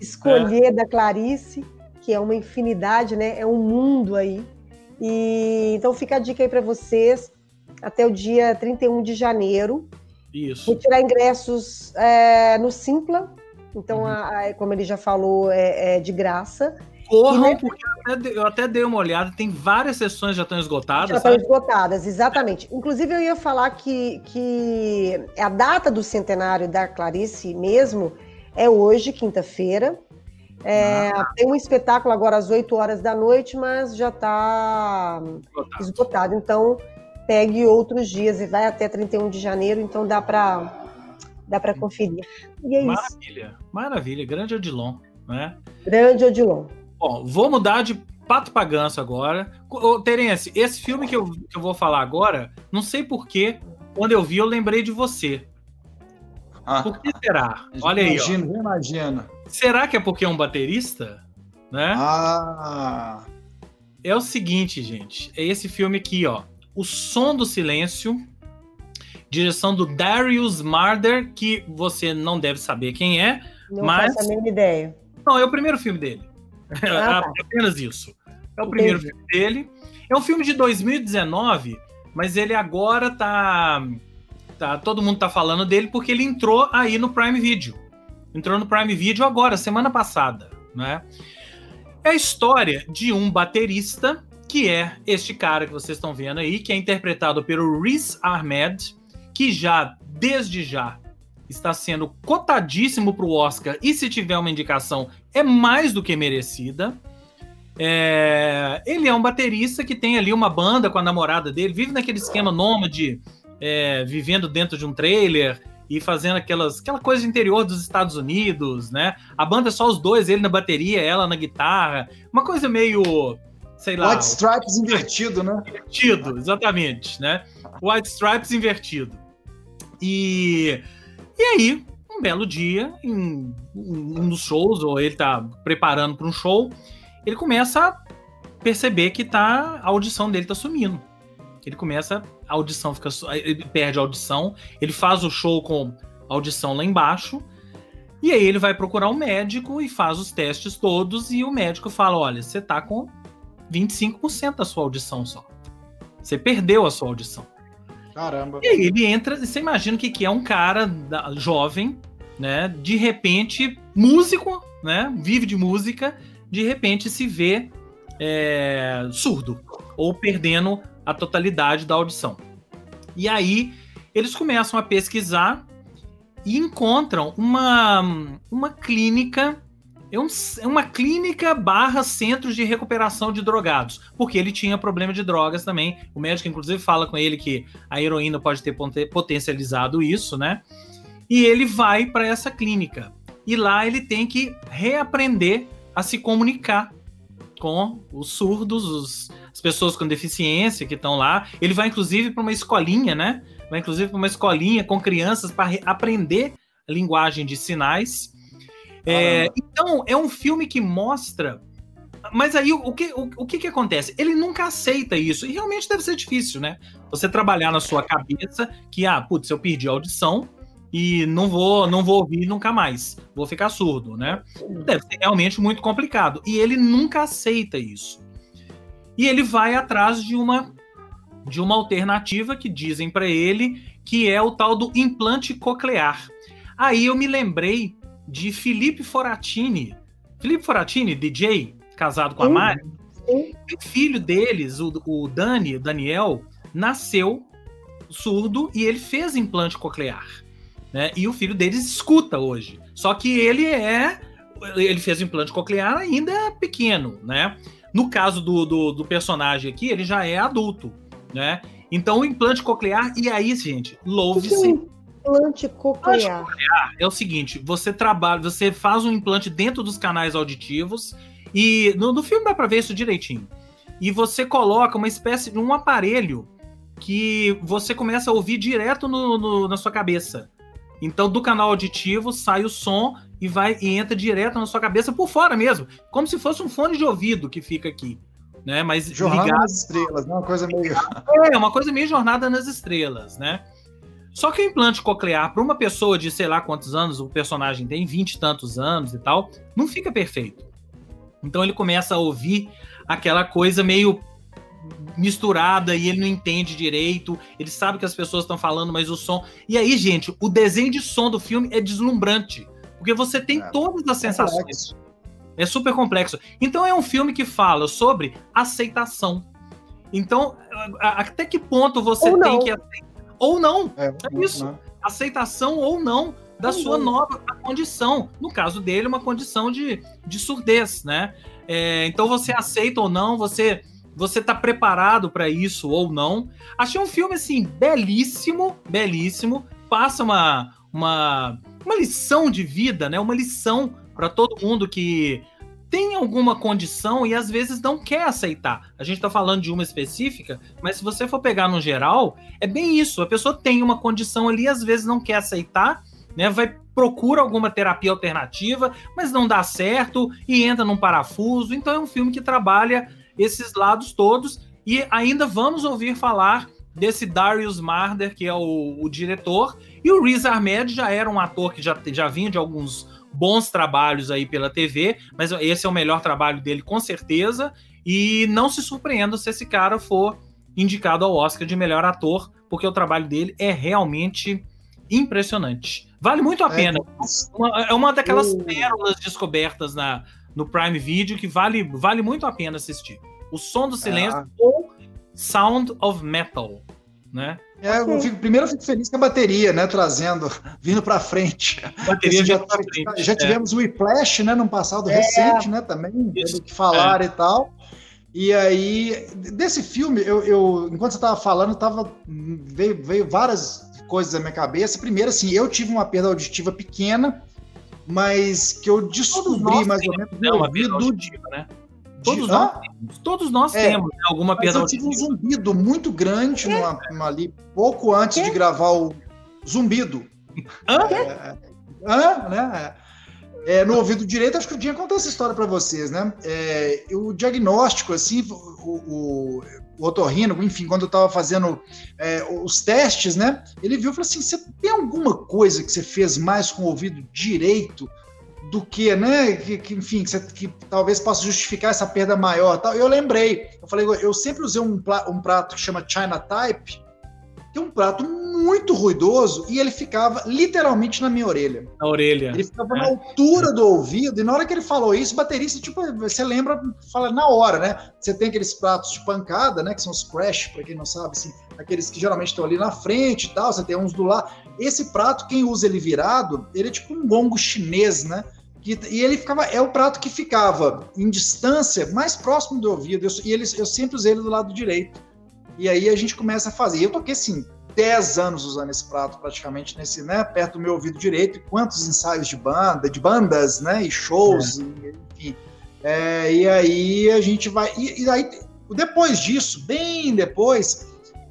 escolher é. da Clarice, que é uma infinidade, né? É um mundo aí. E então fica a dica aí para vocês até o dia 31 de janeiro. Isso. Vou tirar ingressos é, no Simpla, então, uhum. a, a, como ele já falou, é, é de graça. Corram, porque eu até, eu até, dei uma olhada, tem várias sessões já estão esgotadas. Já estão esgotadas, exatamente. Inclusive, eu ia falar que, que a data do centenário da Clarice mesmo é hoje, quinta-feira. É, ah. Tem um espetáculo agora às 8 horas da noite, mas já está esgotado. esgotado. Então, pegue outros dias e vai até 31 de janeiro, então dá para dá para conferir. E é maravilha, isso. maravilha, grande Odilon, né? Grande Odilon. Bom, vou mudar de pato para ganso agora. Ô, Terence, esse filme que eu, que eu vou falar agora, não sei porquê, quando eu vi eu lembrei de você. Ah, Por que será? Olha imagino, aí. Imagino, imagino. Será que é porque é um baterista? Né? Ah. É o seguinte, gente. É esse filme aqui, ó. O Som do Silêncio, direção do Darius Marder, que você não deve saber quem é, não mas... faço a mínima ideia. Não, é o primeiro filme dele. Ah, tá. Apenas isso. É o primeiro Entendi. filme dele. É um filme de 2019, mas ele agora tá, tá. Todo mundo tá falando dele porque ele entrou aí no Prime Video. Entrou no Prime Video agora, semana passada, né? É a história de um baterista que é este cara que vocês estão vendo aí, que é interpretado pelo Riz Ahmed, que já, desde já, está sendo cotadíssimo para o Oscar e se tiver uma indicação é mais do que merecida. É, ele é um baterista que tem ali uma banda com a namorada dele, vive naquele esquema nômade, é, vivendo dentro de um trailer e fazendo aquelas, aquela coisa de interior dos Estados Unidos, né? A banda é só os dois, ele na bateria, ela na guitarra, uma coisa meio, sei lá. White Stripes invertido, né? Invertido, exatamente, né? White Stripes invertido. E, e aí, um belo dia, em um dos shows, ou ele tá preparando para um show, ele começa a perceber que tá, a audição dele tá sumindo. Ele começa, a audição fica. Ele perde a audição, ele faz o show com audição lá embaixo. E aí ele vai procurar um médico e faz os testes todos, e o médico fala: olha, você tá com 25% da sua audição só. Você perdeu a sua audição. Caramba. E aí ele entra, você imagina o que, que é um cara da, jovem, né? De repente, músico, né? Vive de música, de repente se vê é, surdo ou perdendo a totalidade da audição. E aí eles começam a pesquisar e encontram uma, uma clínica é, um, é uma clínica barra centros de recuperação de drogados, porque ele tinha problema de drogas também. O médico, inclusive, fala com ele que a heroína pode ter potencializado isso, né? E ele vai para essa clínica. E lá ele tem que reaprender a se comunicar com os surdos, os, as pessoas com deficiência que estão lá. Ele vai, inclusive, para uma escolinha, né? Vai, inclusive, para uma escolinha com crianças para aprender a linguagem de sinais é, então, é um filme que mostra. Mas aí o que, o, o que, que acontece? Ele nunca aceita isso. E realmente deve ser difícil, né? Você trabalhar na sua cabeça que, ah, putz, eu perdi a audição e não vou, não vou ouvir nunca mais. Vou ficar surdo, né? Deve ser realmente muito complicado. E ele nunca aceita isso. E ele vai atrás de uma de uma alternativa que dizem para ele que é o tal do implante coclear. Aí eu me lembrei de Felipe Foratini. Felipe Foratini, DJ, casado com a Mari. O filho deles, o, o Dani, o Daniel, nasceu surdo e ele fez implante coclear. Né? E o filho deles escuta hoje. Só que ele é. Ele fez implante coclear ainda pequeno, né? No caso do, do, do, personagem aqui, ele já é adulto. né? Então o implante coclear, e aí, gente, louve-se. Implante coclear. coclear é o seguinte: você trabalha, você faz um implante dentro dos canais auditivos, e no, no filme dá para ver isso direitinho. E você coloca uma espécie de um aparelho que você começa a ouvir direto no, no, na sua cabeça. Então, do canal auditivo sai o som e vai e entra direto na sua cabeça por fora mesmo, como se fosse um fone de ouvido que fica aqui, né? Mas jornada ligado... nas estrelas, né? Uma coisa meio [LAUGHS] é uma coisa meio jornada nas estrelas, né? Só que o implante coclear para uma pessoa de sei lá quantos anos o personagem tem, vinte e tantos anos e tal, não fica perfeito. Então ele começa a ouvir aquela coisa meio misturada e ele não entende direito. Ele sabe que as pessoas estão falando, mas o som. E aí, gente, o desenho de som do filme é deslumbrante. Porque você tem é, todas as sensações. Complexo. É super complexo. Então é um filme que fala sobre aceitação. Então, até que ponto você ou tem não. que aceitar? Ou não. É, é isso. Não. Aceitação ou não da sua não. nova condição. No caso dele, uma condição de, de surdez, né? É, então você aceita ou não, você você tá preparado para isso ou não. Achei um filme assim belíssimo, belíssimo. Passa uma uma, uma lição de vida, né? Uma lição para todo mundo que tem alguma condição e às vezes não quer aceitar. A gente está falando de uma específica, mas se você for pegar no geral, é bem isso. A pessoa tem uma condição ali, às vezes não quer aceitar, né? Vai procura alguma terapia alternativa, mas não dá certo e entra num parafuso. Então é um filme que trabalha esses lados todos. E ainda vamos ouvir falar desse Darius Marder, que é o, o diretor, e o Riz Ahmed já era um ator que já, já vinha de alguns bons trabalhos aí pela TV, mas esse é o melhor trabalho dele com certeza, e não se surpreenda se esse cara for indicado ao Oscar de melhor ator, porque o trabalho dele é realmente impressionante. Vale muito a é, pena. É uma, é uma daquelas pérolas descobertas na, no Prime Video que vale, vale muito a pena assistir. O Som do Silêncio é. ou Sound of Metal, né? É, eu fico, primeiro eu fico feliz com a bateria, né? Trazendo, vindo para frente. Bateria já, frente, já é. tivemos o Whiplash, né? No passado é. recente, né? Também, do que falar é. e tal. E aí, desse filme, eu, eu enquanto você estava falando, tava, veio, veio várias coisas na minha cabeça. Primeiro, assim, eu tive uma perda auditiva pequena, mas que eu descobri mais ou menos. Não, uma perda auditiva, né? Todos, nós, temos, todos nós é, temos né, alguma perda. Eu tive um zumbido muito grande numa, numa, ali, pouco antes de gravar o zumbido. Hã? É, hã? Né? É, no ouvido direito, acho que o dia contou essa história para vocês, né? É, o diagnóstico, assim, o, o, o otorrino, enfim, quando eu estava fazendo é, os testes, né? Ele viu e falou assim: você tem alguma coisa que você fez mais com o ouvido direito do que, né? Que, que enfim, que, você, que, talvez possa justificar essa perda maior. Tal. Eu lembrei, eu falei, eu sempre usei um, um prato que chama China Type, que é um prato muito ruidoso e ele ficava literalmente na minha orelha. Na orelha. Ele ficava é. na altura do ouvido, e na hora que ele falou isso, baterista, tipo, você lembra, fala na hora, né? Você tem aqueles pratos de pancada, né? Que são os crash, para quem não sabe, assim, aqueles que geralmente estão ali na frente e tal, você tem uns do lado. Esse prato, quem usa ele virado, ele é tipo um gongo chinês, né? E ele ficava, é o prato que ficava em distância, mais próximo do ouvido. Eu, e eles, eu sempre usei ele do lado direito. E aí a gente começa a fazer. Eu toquei assim, 10 anos usando esse prato praticamente nesse, né, perto do meu ouvido direito. E quantos ensaios de banda, de bandas, né, e shows, é. e, enfim. É, e aí a gente vai. E, e aí, depois disso, bem depois,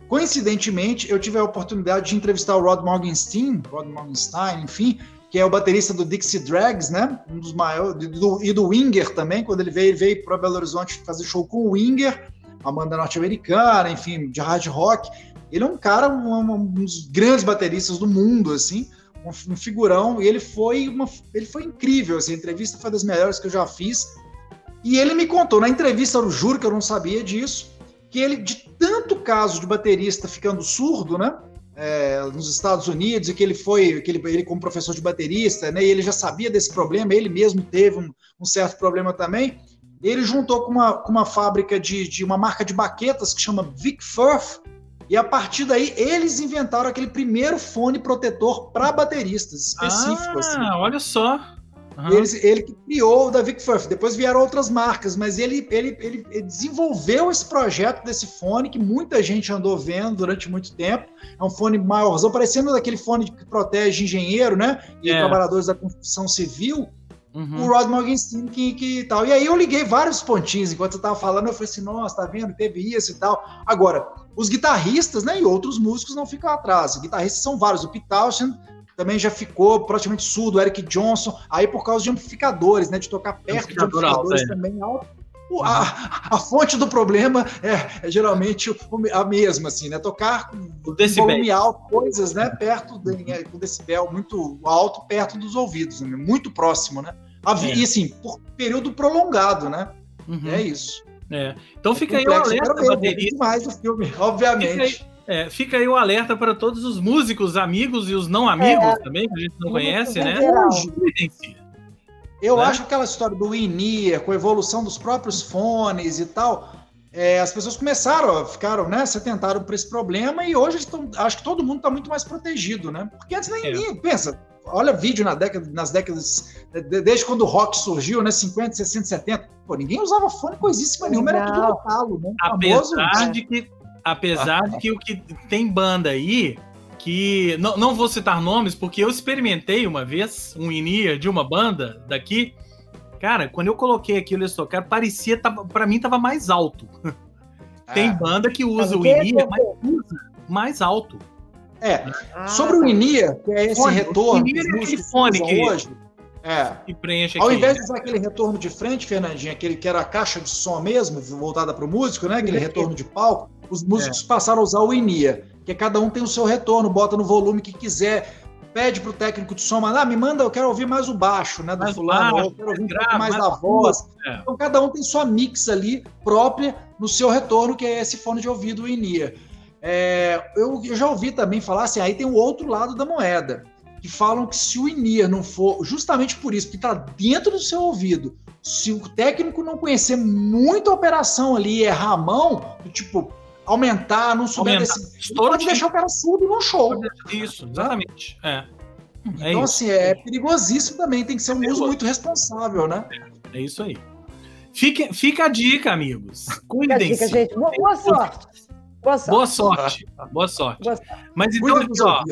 coincidentemente, eu tive a oportunidade de entrevistar o Rod Morgenstein, Rod Morgenstein, enfim, que é o baterista do Dixie Drags, né? Um dos maiores, do, e do Winger também, quando ele veio, veio para Belo Horizonte fazer show com o Winger, a banda norte-americana, enfim, de hard rock. Ele é um cara, um, um dos grandes bateristas do mundo, assim, um, um, figurão, e ele foi, uma, ele foi incrível, assim, a entrevista foi das melhores que eu já fiz. E ele me contou, na entrevista, eu juro que eu não sabia disso, que ele, de tanto caso de baterista ficando surdo, né? É, nos Estados Unidos e que ele foi, que ele, ele como professor de baterista, né, e ele já sabia desse problema, ele mesmo teve um, um certo problema também. Ele juntou com uma, com uma fábrica de, de uma marca de baquetas que chama Vic Firth, e a partir daí eles inventaram aquele primeiro fone protetor para bateristas específico. Ah, assim. olha só. Uhum. Ele, ele que criou o da Vic Firth. Depois vieram outras marcas, mas ele, ele, ele, ele, desenvolveu esse projeto desse fone que muita gente andou vendo durante muito tempo. É um fone maiorzão, parecendo daquele fone que protege engenheiro, né? E é. trabalhadores da construção civil. Uhum. O Rod Morgenstein que, que tal. E aí eu liguei vários pontinhos enquanto eu tava falando. Eu falei assim: nossa, tá vendo? Teve isso e tal. Agora, os guitarristas, né? E outros músicos não ficam atrás. Os guitarristas são vários. O Pete Townshend também já ficou praticamente surdo, o Eric Johnson, aí por causa de amplificadores, né? De tocar perto de amplificadores alto, é. também alto. A, a, fonte do problema é, é geralmente a mesma, assim, né? Tocar com volume alto, coisas, né? Perto, de, é, com decibel muito alto, perto dos ouvidos, né? muito próximo, né? É. E assim, por período prolongado, né? Uhum. É isso. É. Então fica aí o alerta, baterista. mais do filme, obviamente. É, fica aí o alerta para todos os músicos, amigos e os não amigos é, também, que a gente não conhece, né? Eu né? acho aquela história do in com a evolução dos próprios fones e tal, é, as pessoas começaram, ficaram, né, se atentaram para esse problema e hoje estão, acho que todo mundo está muito mais protegido, né? Porque antes nem é. pensa, olha vídeo na década, nas décadas, desde quando o rock surgiu, né, 50, 60, 70, pô, ninguém usava fone coisíssima nenhuma, era tudo no talo, né? Apesar famoso, de que Apesar de que o que tem banda aí que. Não, não vou citar nomes, porque eu experimentei uma vez um in de uma banda daqui. Cara, quando eu coloquei aquilo eles tocaram, parecia, tava, pra mim tava mais alto. [LAUGHS] Tem é. banda que usa o in mas usa mais alto. É. Ah, Sobre o in que é esse fone, retorno. O in é aquele fone que, hoje, é. que preenche Ao invés de usar aquele retorno de frente, Fernandinho, aquele que era a caixa de som mesmo, voltada para o músico, né? Aquele retorno de palco, os músicos é. passaram a usar o INIA, que cada um tem o seu retorno, bota no volume que quiser, pede para o técnico de som, ah, me manda, eu quero ouvir mais o baixo, né, do mais fulano, baixo, eu quero ouvir grave, mais, mais da voz. É. Então cada um tem sua mix ali própria no seu retorno, que é esse fone de ouvido o INIA. É, eu, eu, já ouvi também falar assim, aí tem o outro lado da moeda, que falam que se o INIA não for, justamente por isso, que está dentro do seu ouvido, se o técnico não conhecer muito a operação ali, errar a mão, tipo, aumentar, não souber aumentar. desse. Pode deixar o cara surdo no show. Isso, exatamente. É. é então, isso. assim, é perigosíssimo também, tem que ser um é uso muito responsável, né? É, é isso aí. Fique, fica a dica, amigos. Cuidem-se. gente. Boa, boa, sorte. Boa sorte. Boa sorte. Boa sorte. Boa sorte. Mas então, aqui, ó,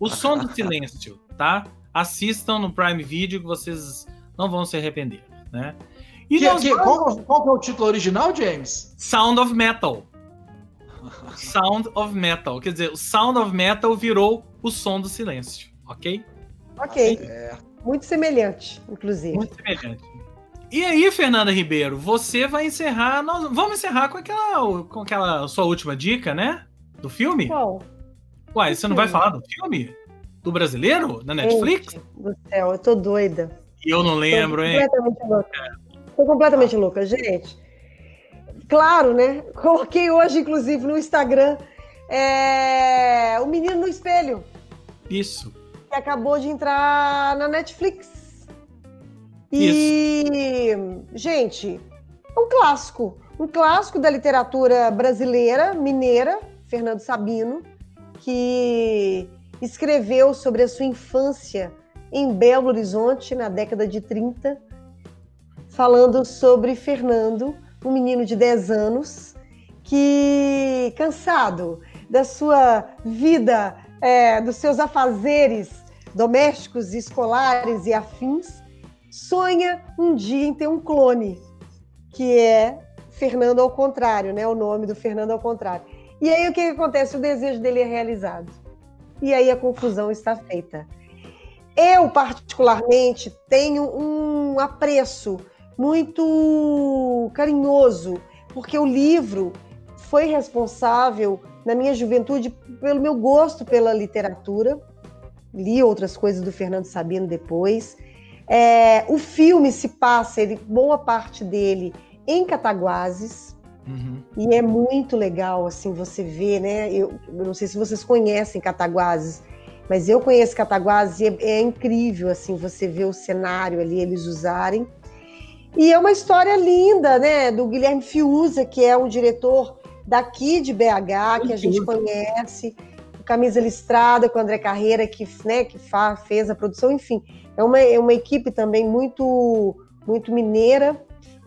o som do silêncio, tá? Assistam no Prime Video que vocês não vão se arrepender, né? E que, que, vamos... qual, qual é o título original, James? Sound of Metal. Sound of Metal. Quer dizer, o Sound of Metal virou o som do silêncio, ok? Ok. É. Muito semelhante, inclusive. Muito semelhante. E aí, Fernanda Ribeiro, você vai encerrar. Nós vamos encerrar com aquela, com aquela sua última dica, né? Do filme? Qual? Uai, você não vai falar do filme? Do brasileiro? Na Netflix? Gente, do céu, eu tô doida. E eu não lembro, tô hein? Completamente louca. É. Tô completamente louca, gente claro, né? Coloquei hoje, inclusive, no Instagram é... o Menino no Espelho. Isso. Que acabou de entrar na Netflix. E, Isso. gente, é um clássico. Um clássico da literatura brasileira, mineira, Fernando Sabino, que escreveu sobre a sua infância em Belo Horizonte, na década de 30, falando sobre Fernando, um menino de 10 anos que, cansado da sua vida, é, dos seus afazeres domésticos, escolares e afins, sonha um dia em ter um clone, que é Fernando ao contrário, né? O nome do Fernando ao contrário. E aí o que, acontece? O desejo dele é realizado. E aí a confusão está feita. Eu, particularmente, tenho um apreço muito carinhoso, porque o livro foi responsável na minha juventude pelo meu gosto pela literatura. Li outras coisas do Fernando Sabino depois. É, o filme se passa, ele, boa parte dele, em Cataguases. Uhum. E é muito legal, assim, você ver, né? Eu, eu, não sei se vocês conhecem Cataguases, mas eu conheço Cataguases e é, é incrível, assim, você ver o cenário ali, eles usarem. E é uma história linda, né? Do Guilherme Fiuza, que é um diretor daqui de BH, que a gente conhece, Camisa Listrada, com o André Carreira, que, né, que fa, fez a produção, enfim. É uma, é uma equipe também muito, muito mineira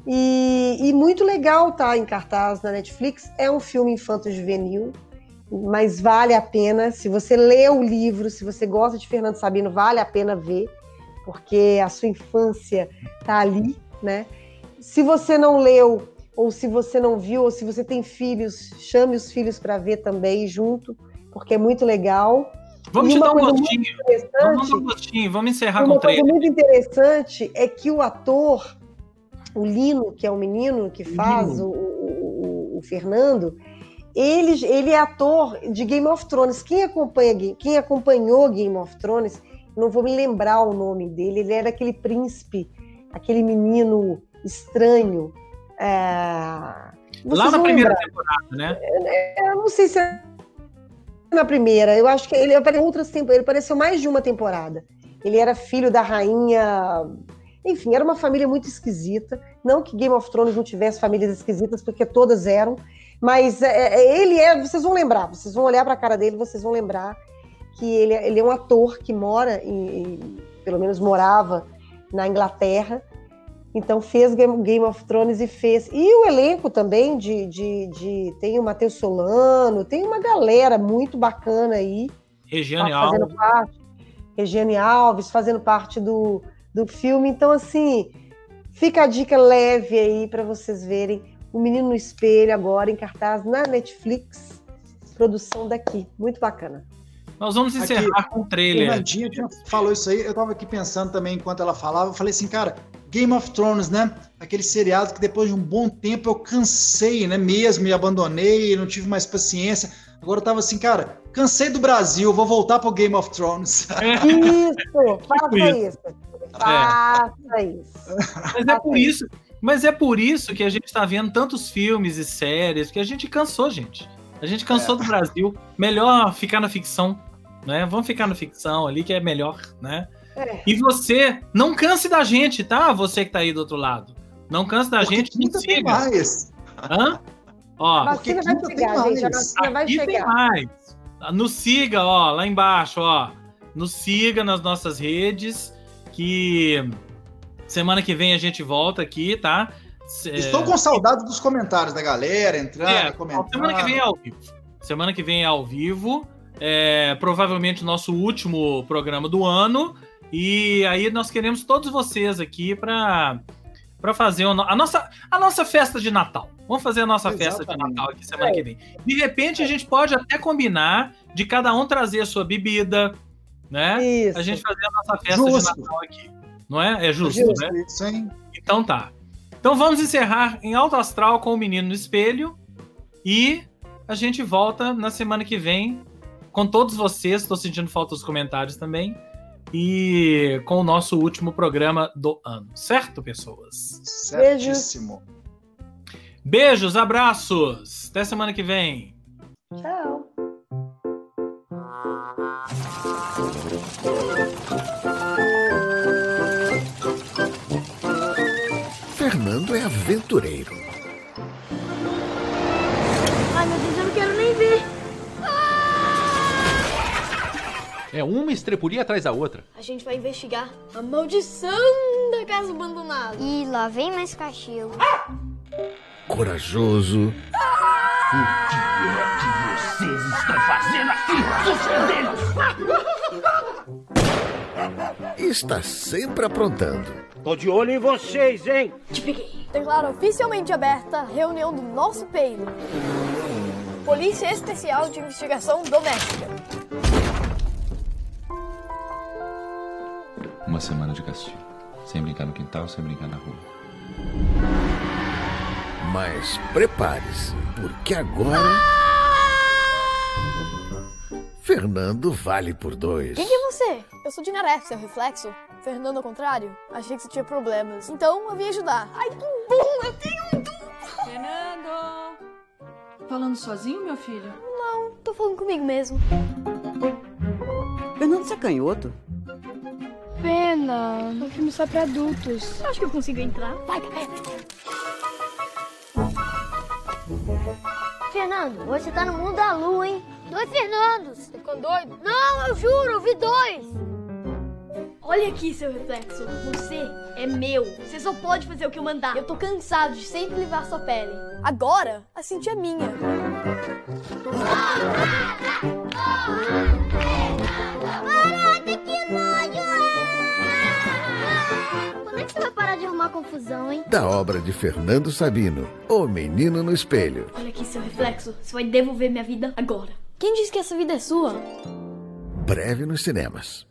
e, e muito legal tá em cartaz na Netflix. É um filme infanto-juvenil, mas vale a pena. Se você lê o livro, se você gosta de Fernando Sabino, vale a pena ver, porque a sua infância tá ali, né? Se você não leu, ou se você não viu, ou se você tem filhos, chame os filhos para ver também junto, porque é muito legal. Vamos te dar um gostinho. Vamos dar um gostinho, vamos encerrar com o trailer. Uma coisa muito interessante é que o ator, o Lino, que é o menino que faz o, o, o, Fernando, ele, ele é ator de Game of Thrones. Quem, acompanha, quem acompanhou Game of Thrones, não vou me lembrar o nome dele, ele era aquele príncipe, aquele menino estranho. É... Lá na primeira lembrar. temporada, né? É, é, eu não sei se é na primeira. Eu acho que ele apareceu outras temporadas. Ele apareceu mais de uma temporada. Ele era filho da rainha. Enfim, era uma família muito esquisita. Não que Game of Thrones não tivesse famílias esquisitas, porque todas eram. Mas é, é ele é. Vocês vão lembrar, vocês vão olhar para a cara dele, vocês vão lembrar que ele, é, ele é um ator que mora, em, em, pelo menos morava na Inglaterra então fez Game of Thrones e fez. E o elenco também de. de, de tem o Matheus Solano, tem uma galera muito bacana aí. Regiane tá Alves. Parte, Regiane Alves fazendo parte do, do filme. Então, assim, fica a dica leve aí para vocês verem O Menino no Espelho agora em cartaz na Netflix. Produção daqui. Muito bacana. Nós vamos encerrar aqui, com o trailer. Fernandinha falou isso aí, eu tava aqui pensando também enquanto ela falava, eu falei assim, cara, Game of Thrones, né? Aquele seriado que depois de um bom tempo eu cansei, né? Mesmo e abandonei, não tive mais paciência. Agora eu tava assim, cara, cansei do Brasil, vou voltar pro Game of Thrones. [LAUGHS] Isso, faça isso. Faça isso. Mas é por isso, mas é por isso que a gente está vendo tantos filmes e séries, que a gente cansou, gente. A gente cansou é. do Brasil. Melhor ficar na ficção, né? Vamos ficar na ficção ali que é melhor, né? É. E você, não canse da gente, tá? Você que tá aí do outro lado. Não canse da Porque gente, não siga. Mais. Hã? Ó, vacina vai chegar, gente. A vacina vai chegar. Tem mais. Nos siga, ó, lá embaixo, ó. Nos siga nas nossas redes, que semana que vem a gente volta aqui, tá? Estou com saudade dos comentários da galera, entrando, é, comentando. Semana que vem é ao vivo. Semana que vem é ao vivo. É, provavelmente o nosso último programa do ano. E aí nós queremos todos vocês aqui para para fazer a nossa, a nossa festa de Natal. Vamos fazer a nossa Exatamente. festa de Natal aqui semana é. que vem. De repente, a gente pode até combinar de cada um trazer a sua bebida, né? Isso. A gente fazer a nossa festa justo. de Natal aqui. Não é? É justo, justo né? Isso, hein? Então tá. Então vamos encerrar em alto astral com o menino no espelho e a gente volta na semana que vem com todos vocês. Estou sentindo falta dos comentários também e com o nosso último programa do ano. Certo, pessoas? Certíssimo. Beijos, abraços. Até semana que vem. Tchau. Fernando é aventureiro. É uma estrepulia atrás da outra. A gente vai investigar a maldição da casa abandonada. E lá vem mais cachorro. Corajoso. O que é que vocês estão fazendo aqui? Está sempre aprontando. Tô de olho em vocês, hein? Te peguei. Declaro oficialmente aberta a reunião do nosso peito. Polícia Especial de Investigação Doméstica. Uma semana de castigo. Sem brincar no quintal, sem brincar na rua. Mas prepare-se, porque agora. Fernando vale por dois. Quem é você? Eu sou Dinaré, seu reflexo. Fernando ao contrário. Achei que você tinha problemas. Então eu vim ajudar. Ai, que bom! Eu tenho um duplo! Fernando! Falando sozinho, meu filho? Não, tô falando comigo mesmo. Fernando, você é canhoto? Pena. O filme só pra adultos. Acho que eu consigo entrar. Vai, Fernando, você tá no mundo da lua, hein? Dois Fernandos. ficando doido? Não, eu juro, eu vi dois. Olha aqui, seu reflexo. Você é meu. Você só pode fazer o que eu mandar. Eu tô cansado de sempre levar sua pele. Agora, a Cintia é minha. Você vai parar de arrumar confusão, hein? Da obra de Fernando Sabino, O Menino no Espelho. Olha aqui, seu reflexo. Você vai devolver minha vida agora. Quem disse que essa vida é sua? Breve nos cinemas.